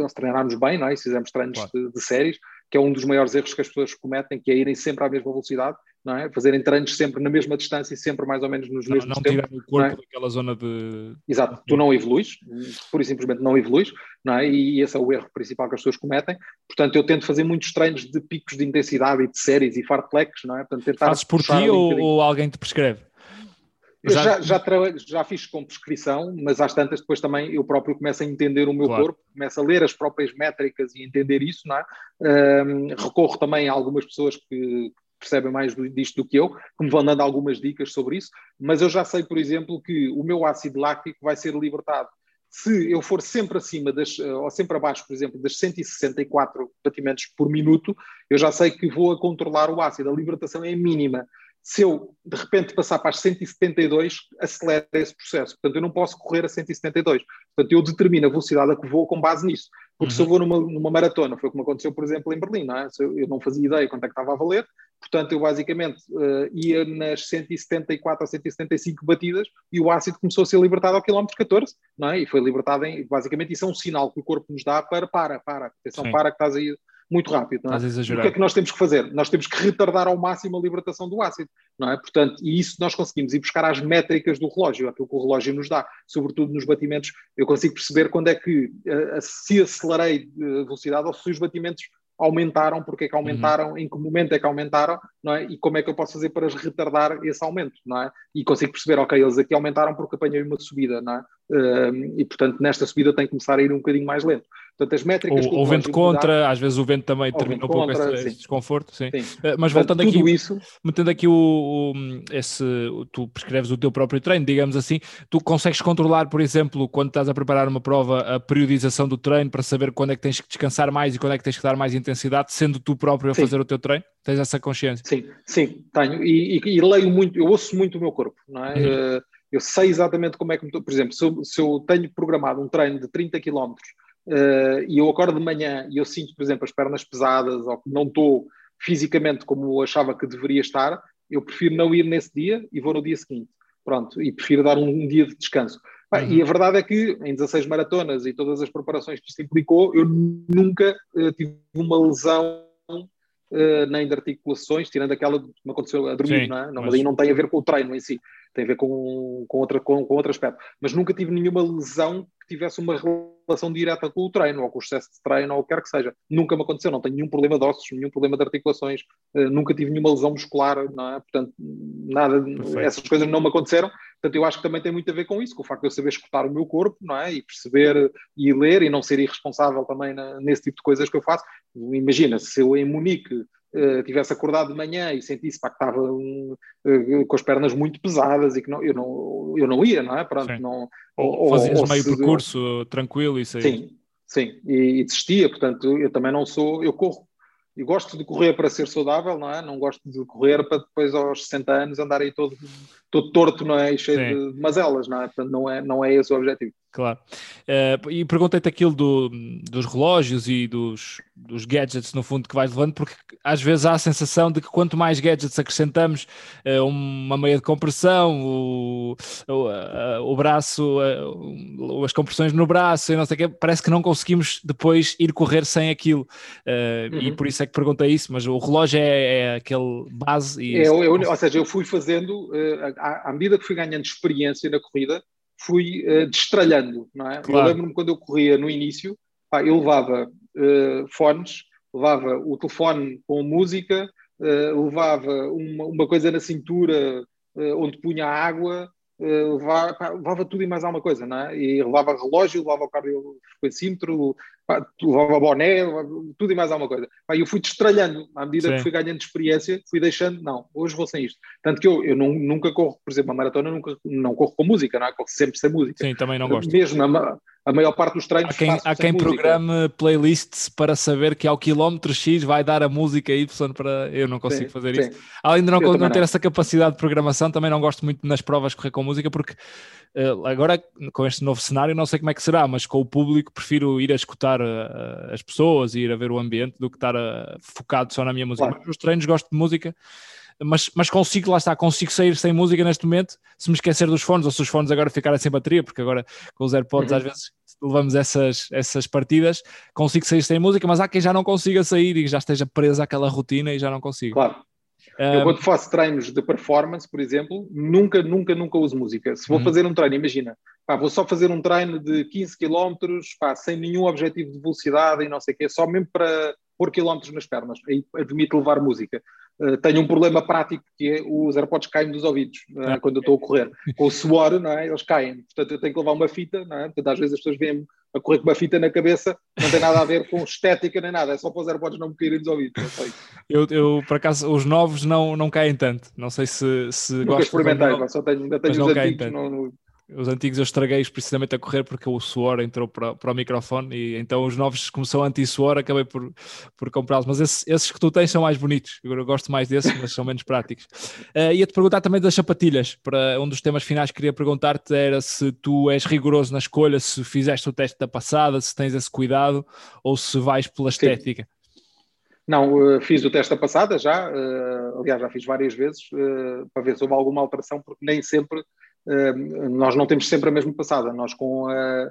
se treinarmos bem, não é? se fizermos treinos claro. de, de, séries, que é um dos maiores erros que as pessoas cometem, que é irem sempre à mesma velocidade, não é? Fazerem treinos sempre na mesma distância e sempre mais ou menos nos não, mesmos não tempos. Não tirar o corpo é? daquela zona de... Exato, tu não evoluís, pura e simplesmente não evoluís, não é? E esse é o erro principal que as pessoas cometem. Portanto, eu tento fazer muitos treinos de picos de intensidade e de séries e fartleks, não é? Portanto, tentar Fazes por ti ou, ou alguém te prescreve? Já, já, já, já, fiz com prescrição, mas às tantas depois também eu próprio começo a entender o meu claro. corpo, começo a ler as próprias métricas e entender isso, não é? Um, recorro também a algumas pessoas que percebem mais disto do que eu, que me vão dando algumas dicas sobre isso, mas eu já sei, por exemplo, que o meu ácido láctico vai ser libertado se eu for sempre acima das, ou sempre abaixo, por exemplo, das 164 batimentos por minuto, eu já sei que vou a controlar o ácido. A libertação é mínima se eu de repente passar para as 172, acelera esse processo. Portanto, eu não posso correr a 172. Portanto, eu determino a velocidade a que vou com base nisso. Porque uhum. se eu vou numa, numa, maratona, foi como aconteceu, por exemplo, em Berlim, não é? eu, eu não fazia ideia quanto é que estava a valer, Portanto, eu basicamente uh, ia nas 174 a 175 batidas e o ácido começou a ser libertado ao quilómetro 14, não é? E foi libertado em, basicamente, isso é um sinal que o corpo nos dá para, para, para, atenção, Sim. para que estás aí muito rápido, não é? O que é que nós temos que fazer? Nós temos que retardar ao máximo a libertação do ácido, não é? Portanto, e isso nós conseguimos ir buscar as métricas do relógio, aquilo que o relógio nos dá, sobretudo nos batimentos, eu consigo perceber quando é que uh, se acelerei de velocidade ou se os batimentos aumentaram, porque é que aumentaram, uhum. em que momento é que aumentaram, não é? E como é que eu posso fazer para retardar esse aumento, não é? E consigo perceber, ok, eles aqui aumentaram porque apanhei uma subida, não é? Uh, e portanto, nesta subida tem que começar a ir um bocadinho mais lento. Portanto, as métricas. Ou, o vento contra, às vezes o vento também termina um pouco esse, esse, desconforto, sim. sim. Uh, mas voltando aqui, isso... metendo aqui o, o, esse, tu prescreves o teu próprio treino, digamos assim, tu consegues controlar, por exemplo, quando estás a preparar uma prova, a periodização do treino para saber quando é que tens que descansar mais e quando é que tens que dar mais intensidade, sendo tu próprio a sim. fazer o teu treino? Tens essa consciência? Sim, sim, tenho. E, e, e, leio muito, eu ouço muito o meu corpo, não é? Uhum. Uh, eu sei exatamente como é que, por exemplo, se eu, se eu tenho programado um treino de 30 km uh, e eu acordo de manhã e eu sinto, por exemplo, as pernas pesadas ou que não estou fisicamente como achava que deveria estar, eu prefiro não ir nesse dia e vou no dia seguinte. Pronto, e prefiro dar um, um dia de descanso. Uhum. E a verdade é que em 16 maratonas e todas as preparações que isto implicou, eu nunca uh, tive uma lesão uh, nem de articulações, tirando aquela que me aconteceu a dormir, Sim, não é? Não, mas... aí não tem a ver com o treino em si, tem a ver com, com, outra, com, com outro aspecto. Mas nunca tive nenhuma lesão que tivesse uma relação direta com o treino, ou com o excesso de treino, ou o que quer que seja. Nunca me aconteceu, não tenho nenhum problema de ossos, nenhum problema de articulações, uh, nunca tive nenhuma lesão muscular, não é? Portanto, nada, Perfeito. essas coisas não me aconteceram. Portanto, eu acho que também tem muito a ver com isso, com o facto de eu saber escutar o meu corpo, não é? E perceber e ler e não ser irresponsável também na, nesse tipo de coisas que eu faço. Imagina, se eu em Munique uh, tivesse acordado de manhã e sentisse pá, que estava um, uh, com as pernas muito pesadas e que não, eu, não, eu não ia, não é? Pronto, não, ou, fazias ou, meio se, percurso tranquilo e sair. Sim, sim, e, e desistia, portanto, eu também não sou, eu corro e gosto de correr para ser saudável, não é? Não gosto de correr para depois aos 60 anos andar aí todo, todo torto, não é? E cheio Sim. de mazelas, não é? Portanto, não é, não é esse o objetivo. Claro. Uh, e perguntei-te aquilo do, dos relógios e dos, dos gadgets, no fundo, que vais levando, porque às vezes há a sensação de que quanto mais gadgets acrescentamos, uh, uma meia de compressão, o, o, uh, o braço, as compressões no braço e não sei o quê, parece que não conseguimos depois ir correr sem aquilo. Uhum. E por isso é que perguntei isso, mas o relógio é, é aquele base. E é, eu, eu, ou seja, eu fui fazendo, à, à medida que fui ganhando experiência na corrida, fui uh, destralhando, não é? Claro. Eu lembro-me quando eu corria no início, pá, eu levava uh, fones, levava o telefone com música, uh, levava uma, uma, coisa na cintura onde punha água, levava, pá, levava, tudo e mais alguma coisa, não é? E levava relógio, levava o cardiofrequencímetro, levava boné, tudo e mais alguma coisa. Pá, eu fui destralhando, à medida Sim. que fui ganhando experiência, fui deixando, não, hoje vou sem isto. Tanto que eu, eu não, nunca corro, por exemplo, a maratona, nunca, não corro com música, não é? Corro sempre sem música. Sim, também não gosto. Mesmo a, a maior parte dos treinos. Há quem, há quem programe playlists para saber que ao quilómetro X vai dar a música Y para. Eu não consigo sim, fazer sim. isso. Além de não, não ter não. essa capacidade de programação, também não gosto muito nas provas correr com música, porque uh, agora com este novo cenário não sei como é que será, mas com o público prefiro ir a escutar uh, as pessoas e ir a ver o ambiente do que estar uh, focado só na minha música. Claro. Mas nos treinos gosto de música mas, mas consigo, lá está, consigo sair sem música neste momento, se me esquecer dos fones, ou se os fones agora ficarem sem bateria, porque agora com os AirPods uhum. às vezes levamos essas, essas partidas, consigo sair sem música, mas há quem já não consiga sair e já esteja preso àquela rotina e já não consigo. Claro. Eu quando faço treinos de performance, por exemplo, nunca, nunca, nunca uso música. Se vou uhum. fazer um treino, imagina, pá, vou só fazer um treino de 15 km, pá, sem nenhum objetivo de velocidade e não sei o quê, só mesmo para pôr quilómetros nas pernas. Aí admito levar música. Uh, tenho um problema prático que é os AirPods caem dos ouvidos uh, quando eu estou a correr. Com o suor, não é? eles caem. Portanto, eu tenho que levar uma fita, não é? Portanto, às vezes as pessoas veem a correr com uma fita na cabeça, não tem nada a ver com estética nem nada, é só para os AirPods não me caírem dos ouvidos. Eu, eu, por acaso, os novos não, não caem tanto. Não sei se, se Nunca experimentei, só tenho, ainda tenho os antigos. Não, não, os antigos eu estraguei-os precisamente a correr porque o suor entrou para, para o microfone e então os novos começou anti-suor, acabei por, por comprá-los. Mas esses, esses, que tu tens são mais bonitos, eu gosto mais desses, mas são menos práticos. Uh, Ia-te perguntar também das sapatilhas. Para um dos temas finais que queria perguntar-te era se tu és rigoroso na escolha, se fizeste o teste da passada, se tens esse cuidado ou se vais pela estética. Não, fiz o teste a passada já, aliás, já fiz várias vezes para ver se houve alguma alteração, porque nem sempre, nós não temos sempre a mesma passada. Nós com a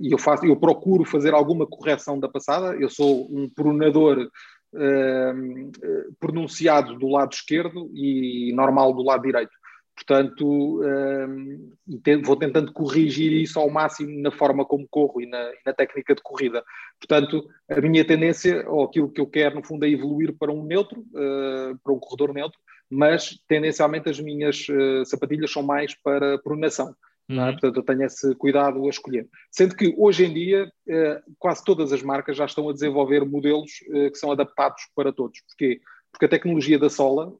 e eu, faço, eu procuro fazer alguma correção da passada. Eu sou um pronador uh, pronunciado do lado esquerdo e normal do lado direito. Portanto, uh, vou tentando corrigir isso ao máximo na forma como corro e na, na, técnica de corrida. Portanto, a minha tendência, ou aquilo que eu quero, no fundo, é evoluir para um neutro, uh, para um corredor neutro, mas tendencialmente as minhas sapatilhas são mais para pronação. É? Uhum. Portanto, eu tenho esse cuidado a escolher. Sendo que hoje em dia eh, quase todas as marcas já estão a desenvolver modelos eh, que são adaptados para todos. Porquê? Porque a tecnologia da sola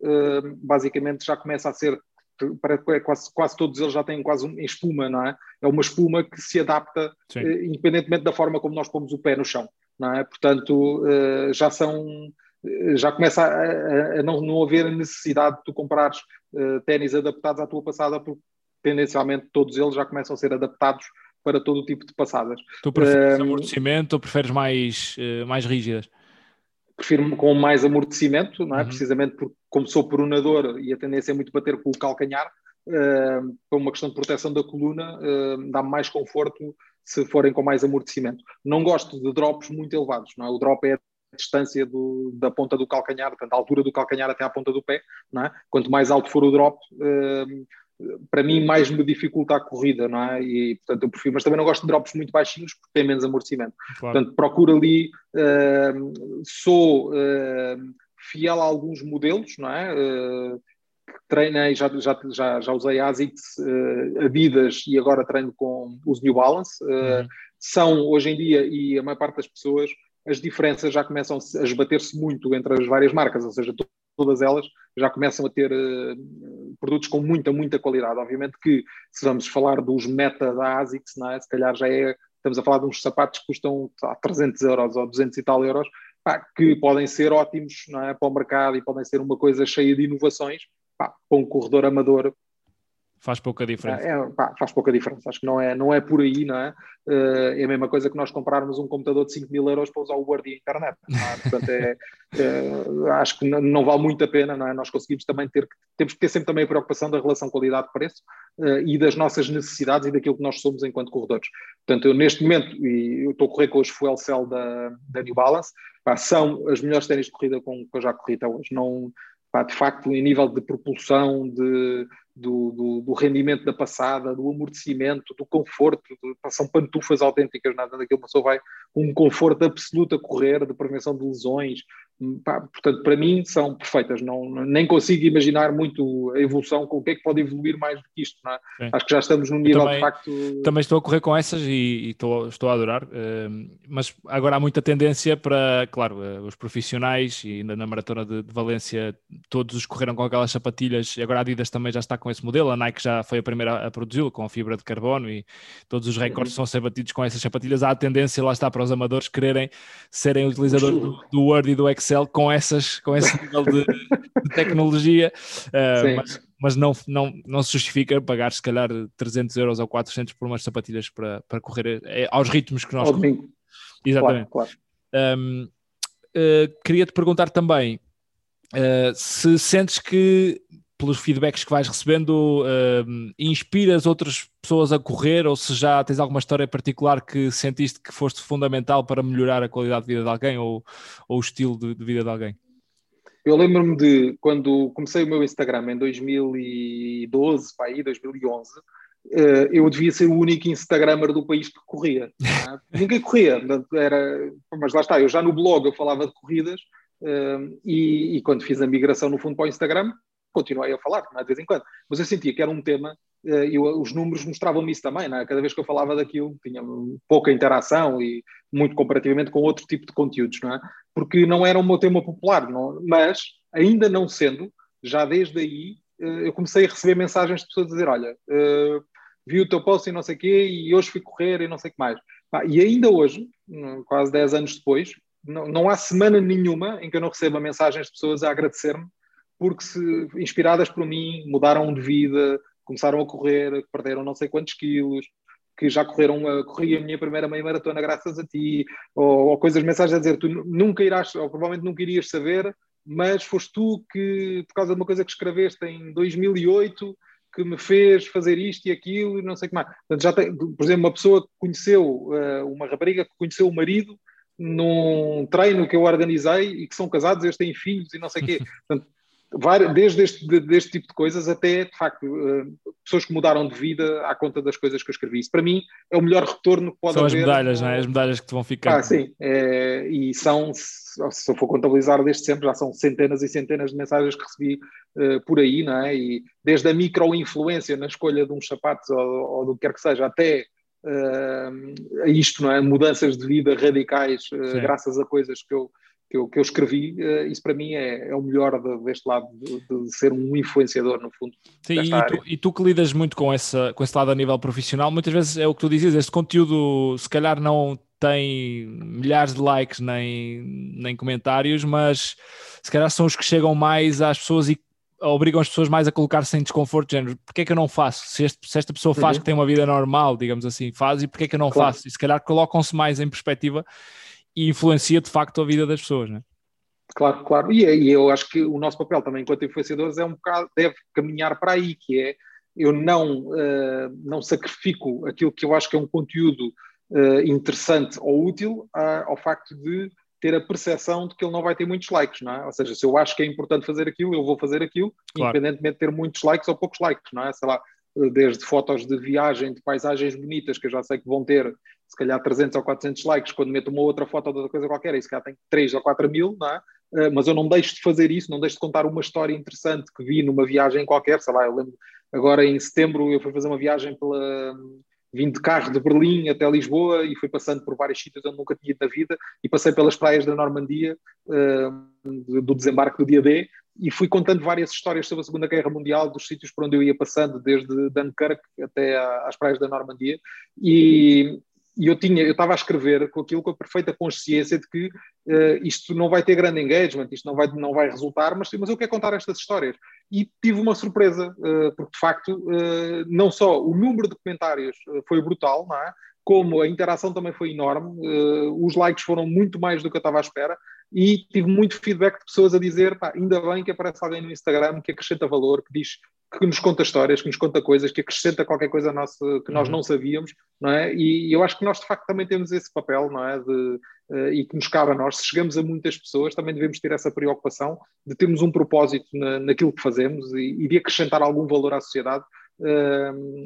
basicamente já começa a ser é quase, quase todos eles já têm quase uma espuma, não é? É uma espuma que se adapta independentemente da forma como nós pomos o pé no chão, não é? Portanto, já são já começa a, a, não, não haver a necessidade de tu comprares uh, ténis adaptados à tua passada, porque tendencialmente todos eles já começam a ser adaptados para todo o tipo de passadas. Tu preferes um, amortecimento ou preferes mais, uh, mais rígidas? Prefiro com mais amortecimento, não é? Uhum. precisamente porque, como sou pronador e a tendência é muito bater com o calcanhar, uh, para uma questão de proteção da coluna, uh, dá-me mais conforto se forem com mais amortecimento. Não gosto de drops muito elevados, não é? o drop é distância do, da ponta do calcanhar, portanto, a altura do calcanhar até à ponta do pé. Não é? Quanto mais alto for o drop, uh, para mim mais me dificulta a corrida, não é? E portanto eu prefiro, mas também não gosto de drops muito baixinhos porque tem menos amortecimento. Claro. Portanto, procuro ali, uh, sou uh, fiel a alguns modelos, não é? Uh, treinei, já, já, já, já usei ASICS, uh, Adidas e agora treino com os New Balance. Uhum. São hoje em dia, e a maior parte das pessoas, as diferenças já começam a esbater-se muito entre as várias marcas, ou seja, todas elas já começam a ter uh, produtos com muita, muita qualidade. Obviamente que se vamos falar dos meta da ASICS, não é? se calhar já é, estamos a falar de uns sapatos que custam tá, 300 euros ou 200 e tal euros, pá, que podem ser ótimos não é? para o mercado e podem ser uma coisa cheia de inovações, pá, para um corredor amador Faz pouca diferença. É, pá, faz pouca diferença. Acho que não é, não é por aí, não é? Uh, é a mesma coisa que nós comprarmos um computador de 5 mil euros para usar o Word e a internet. É? Portanto, é, é, acho que não, vale muito a pena, não é? Nós conseguimos também ter, temos que ter sempre também a preocupação da relação qualidade-preço uh, e das nossas necessidades e daquilo que nós somos enquanto corredores. Portanto, eu neste momento, e eu estou a correr com os Fuel Cell da, da New Balance, pá, são as melhores ténis de corrida com que eu já corri até hoje. Não, pá, de facto, em nível de propulsão, de do, do, do, rendimento da passada, do amortecimento, do conforto, de, são pantufas autênticas, nada daquilo, uma pessoa vai com um conforto absoluto a correr, de prevenção de lesões, Pá, portanto, para mim são perfeitas. Não, nem consigo imaginar muito a evolução, com o que é que pode evoluir mais do que isto. É? Acho que já estamos num nível também, de facto. Também estou a correr com essas e, e estou, estou a adorar, uh, mas agora há muita tendência para, claro, uh, os profissionais e ainda na maratona de, de, Valência todos os correram com aquelas sapatilhas e agora a Adidas também já está com esse modelo. A Nike já foi a primeira a produzi-lo com a fibra de carbono e todos os recordes uhum. são ser batidos com essas sapatilhas. Há a tendência, lá está, para os amadores quererem serem utilizadores do, do Word e do Excel Excel com, essas, com esse nível de, de tecnologia, uh, mas, mas, não, não, não se justifica pagar se calhar 300 euros ou 400 por umas sapatilhas para, para correr é, aos ritmos que nós corremos. Exatamente. Claro, claro. Um, uh, eh, Queria-te perguntar também uh, se sentes que pelos feedbacks que vais recebendo, uh, inspiras outras pessoas a correr ou se já tens alguma história particular que sentiste que foste fundamental para melhorar a qualidade de vida de alguém ou, ou o estilo de, de vida de alguém? Eu lembro-me de quando comecei o meu Instagram em 2012, para aí, 2011, uh, eu devia ser o único Instagramer do país que corria. É? Ninguém corria, era, mas lá está, eu já no blog eu falava de corridas uh, e, e, quando fiz a migração no fundo para o Instagram, continuei a falar, é? de vez em quando. Mas eu sentia que era um tema, eh, e os números mostravam-me isso também, é? cada vez que eu falava daquilo tinha pouca interação e muito comparativamente com outro tipo de conteúdos, não é? Porque não era um meu tema popular, não, mas ainda não sendo, já desde aí eh, eu comecei a receber mensagens de pessoas a dizer, olha, eh, vi o teu post e não sei o quê, e hoje fui correr e não sei o que mais. E ainda hoje, quase 10 anos depois, não, não há semana nenhuma em que eu não receba mensagens de pessoas a agradecer-me porque se, inspiradas por mim mudaram de vida, começaram a correr, perderam não sei quantos quilos, que já correram, uh, corri a minha primeira meia maratona graças a ti, ou, ou coisas, mensagens a dizer, tu nunca irás, ou provavelmente nunca irias saber, mas foste tu que, por causa de uma coisa que escreveste em 2008, que me fez fazer isto e aquilo e não sei o que mais. Portanto, já tem, por exemplo, uma pessoa que conheceu, uh, uma rapariga que conheceu o marido num treino que eu organizei e que são casados, eles têm filhos e não sei o quê. Portanto, desde este, deste tipo de coisas até, de facto, eh, pessoas que mudaram de vida à conta das coisas que eu escrevi. Isso, para mim, é o melhor retorno que pode são haver. São as medalhas, não é? As medalhas que te vão ficar. Ah, sim. É, e são, se eu for contabilizar desde sempre, já são centenas e centenas de mensagens que recebi uh, por aí, não é? E desde a micro-influência na escolha de uns sapatos ou, ou do que quer que seja, até uh, isto, não é? Mudanças de vida radicais, uh, graças a coisas que eu que eu, que eu escrevi, uh, isso para mim é, é o melhor de, deste lado de, de, ser um influenciador, no fundo. Sim, e tu, e tu, que lidas muito com, essa, com esse lado a nível profissional, muitas vezes é o que tu dizes, este conteúdo se calhar não tem milhares de likes nem, nem comentários, mas se calhar são os que chegam mais às pessoas e obrigam as pessoas mais a colocar-se em desconforto, de género, porque é que eu não faço? Se, este, se esta pessoa faz uhum. que tem uma vida normal, digamos assim, faz, e porque é que eu não claro. faço? E se calhar colocam-se mais em perspectiva e influencia de facto a vida das pessoas, né? Claro, claro. E, e, eu acho que o nosso papel também enquanto influenciadores é um bocado, deve caminhar para aí, que é eu não, uh, não sacrifico aquilo que eu acho que é um conteúdo uh, interessante ou útil uh, ao facto de ter a percepção de que ele não vai ter muitos likes, não é? Ou seja, se eu acho que é importante fazer aquilo, eu vou fazer aquilo, claro. independentemente de ter muitos likes ou poucos likes, não é? Sei lá, desde fotos de viagem, de paisagens bonitas, que eu já sei que vão ter se calhar 300 ou 400 likes, quando meto uma outra foto de outra coisa qualquer, e se calhar tem 3 ou 4 mil, não é? Uh, mas eu não deixo de fazer isso, não deixo de contar uma história interessante que vi numa viagem qualquer, sei lá, eu lembro, agora em setembro eu fui fazer uma viagem pela... Vim de carro de Berlim até Lisboa e fui passando por vários sítios onde nunca tinha ido na vida e passei pelas praias da Normandia uh, do desembarque do dia D e fui contando várias histórias sobre a Segunda Guerra Mundial, dos sítios por onde eu ia passando, desde Dunkirk até às praias da Normandia, e, e eu tinha, eu estava a escrever com aquilo com a perfeita consciência de que uh, isto não vai ter grande engagement, isto não vai, não vai resultar, mas, mas eu quero contar estas histórias. E tive uma surpresa, uh, porque de facto, uh, não só o número de comentários foi brutal, não é? como a interação também foi enorme, os likes foram muito mais do que eu estava à espera, e tive muito feedback de pessoas a dizer, pá, ainda bem que aparece alguém no Instagram que acrescenta valor, que diz que nos conta histórias, que nos conta coisas, que acrescenta qualquer coisa nossa que nós uhum. não sabíamos, não é? E, eu acho que nós de facto também temos esse papel, não é? De, uh, e que nos cabe a nós, se chegamos a muitas pessoas, também devemos ter essa preocupação de termos um propósito na, naquilo que fazemos e, e de acrescentar algum valor à sociedade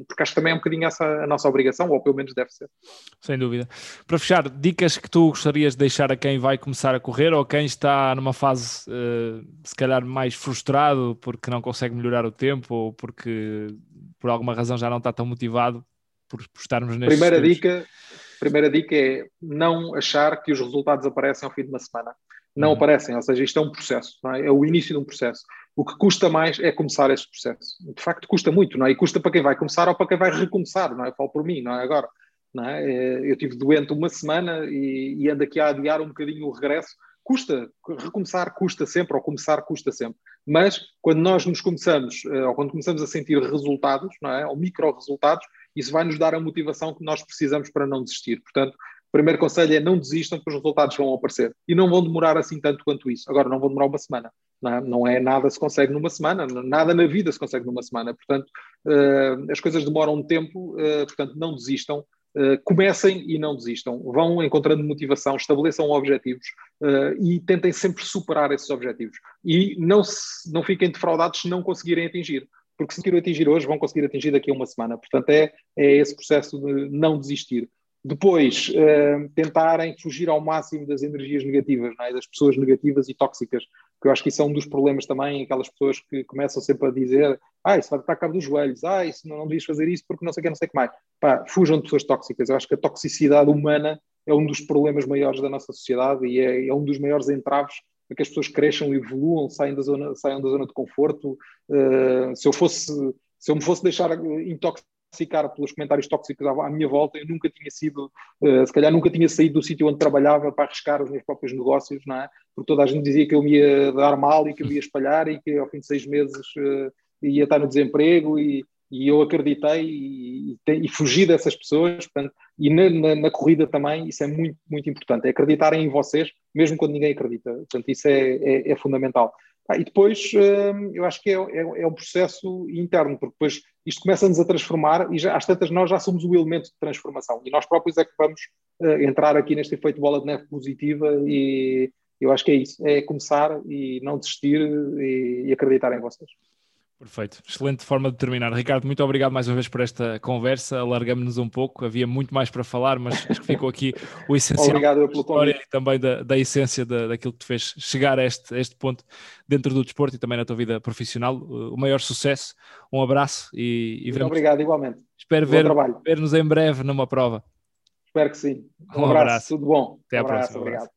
porque acho que também é um bocadinho essa a nossa obrigação, ou pelo menos deve ser. Sem dúvida. Para fechar, dicas que tu gostarias de deixar a quem vai começar a correr ou quem está numa fase uh, se calhar mais frustrado porque não consegue melhorar o tempo ou porque por alguma razão já não está tão motivado por, por estarmos neste primeira dica Primeira dica é não achar que os resultados aparecem ao fim de uma semana. Não uhum. aparecem, ou seja, isto é um processo, é? é o início de um processo. O que custa mais é começar esse processo. De facto, custa muito, não é? E custa para quem vai começar ou para quem vai recomeçar, não é? Eu falo por mim, não é? Agora, não é? é eu tive doente uma semana e, e ando aqui a adiar um bocadinho o regresso. Custa, recomeçar custa sempre, ou começar custa sempre. Mas quando nós nos começamos, eh, ou quando começamos a sentir resultados, não é? Ou micro-resultados, isso vai nos dar a motivação que nós precisamos para não desistir. Portanto, primeiro conselho é não desistam, porque os resultados vão aparecer. E não vão demorar assim tanto quanto isso. Agora, não vão demorar uma semana. Não é, não é nada se consegue numa semana, nada na vida se consegue numa semana. Portanto, uh, as coisas demoram um tempo, uh, portanto, não desistam. Uh, comecem e não desistam. Vão encontrando motivação, estabeleçam objetivos e tentem sempre superar esses objetivos. E não, se, não fiquem defraudados se não conseguirem atingir porque se conseguiram atingir hoje, vão conseguir atingir daqui a uma semana. Portanto, é, é esse processo de não desistir. Depois, uh, tentarem fugir ao máximo das energias negativas, é? das pessoas negativas e tóxicas, que eu acho que isso é um dos problemas também, aquelas pessoas que começam sempre a dizer ah, isso vai estar cabo dos joelhos, ah, isso não, não devias fazer isso porque não sei o que, não sei o que mais. Pá, fujam de pessoas tóxicas. Eu acho que a toxicidade humana é um dos problemas maiores da nossa sociedade e é, é um dos maiores entraves para que as pessoas cresçam, evoluam, saiam da zona, saiam da zona de conforto. Uh, se eu fosse, se eu me fosse deixar intoxicar intoxicar pelos comentários tóxicos à, minha volta, eu nunca tinha sido, uh, se calhar nunca tinha saído do sítio onde trabalhava para arriscar os meus próprios negócios, não é? Porque toda a gente dizia que eu me ia dar mal e que eu ia espalhar e que ao fim de seis meses uh, ia estar no desemprego e, e eu acreditei e, e, e fugi dessas pessoas, portanto, e na, na, na, corrida também isso é muito, muito importante, é acreditarem em vocês, mesmo quando ninguém acredita, portanto isso é, é, é fundamental. Ah, e depois hum, eu acho que é, é, é um processo interno, porque depois isto começa-nos a transformar e já, às tantas nós já somos o elemento de transformação e nós próprios é que vamos uh, entrar aqui neste efeito bola de neve positiva e eu acho que é isso, é começar e não desistir e, e acreditar em vocês. Perfeito, excelente forma de terminar. Ricardo, muito obrigado mais uma vez por esta conversa. Alargamos-nos um pouco, havia muito mais para falar, mas acho que ficou aqui o essencial obrigado da história e também da, da essência da, daquilo que te fez chegar a este, a este ponto dentro do desporto e também na tua vida profissional. O maior sucesso, um abraço e, e vemos. Obrigado, igualmente. Espero ver, ver-nos em breve numa prova. Espero que sim. Um, um abraço. abraço. tudo bom. Até um à abraço, próxima. Obrigado.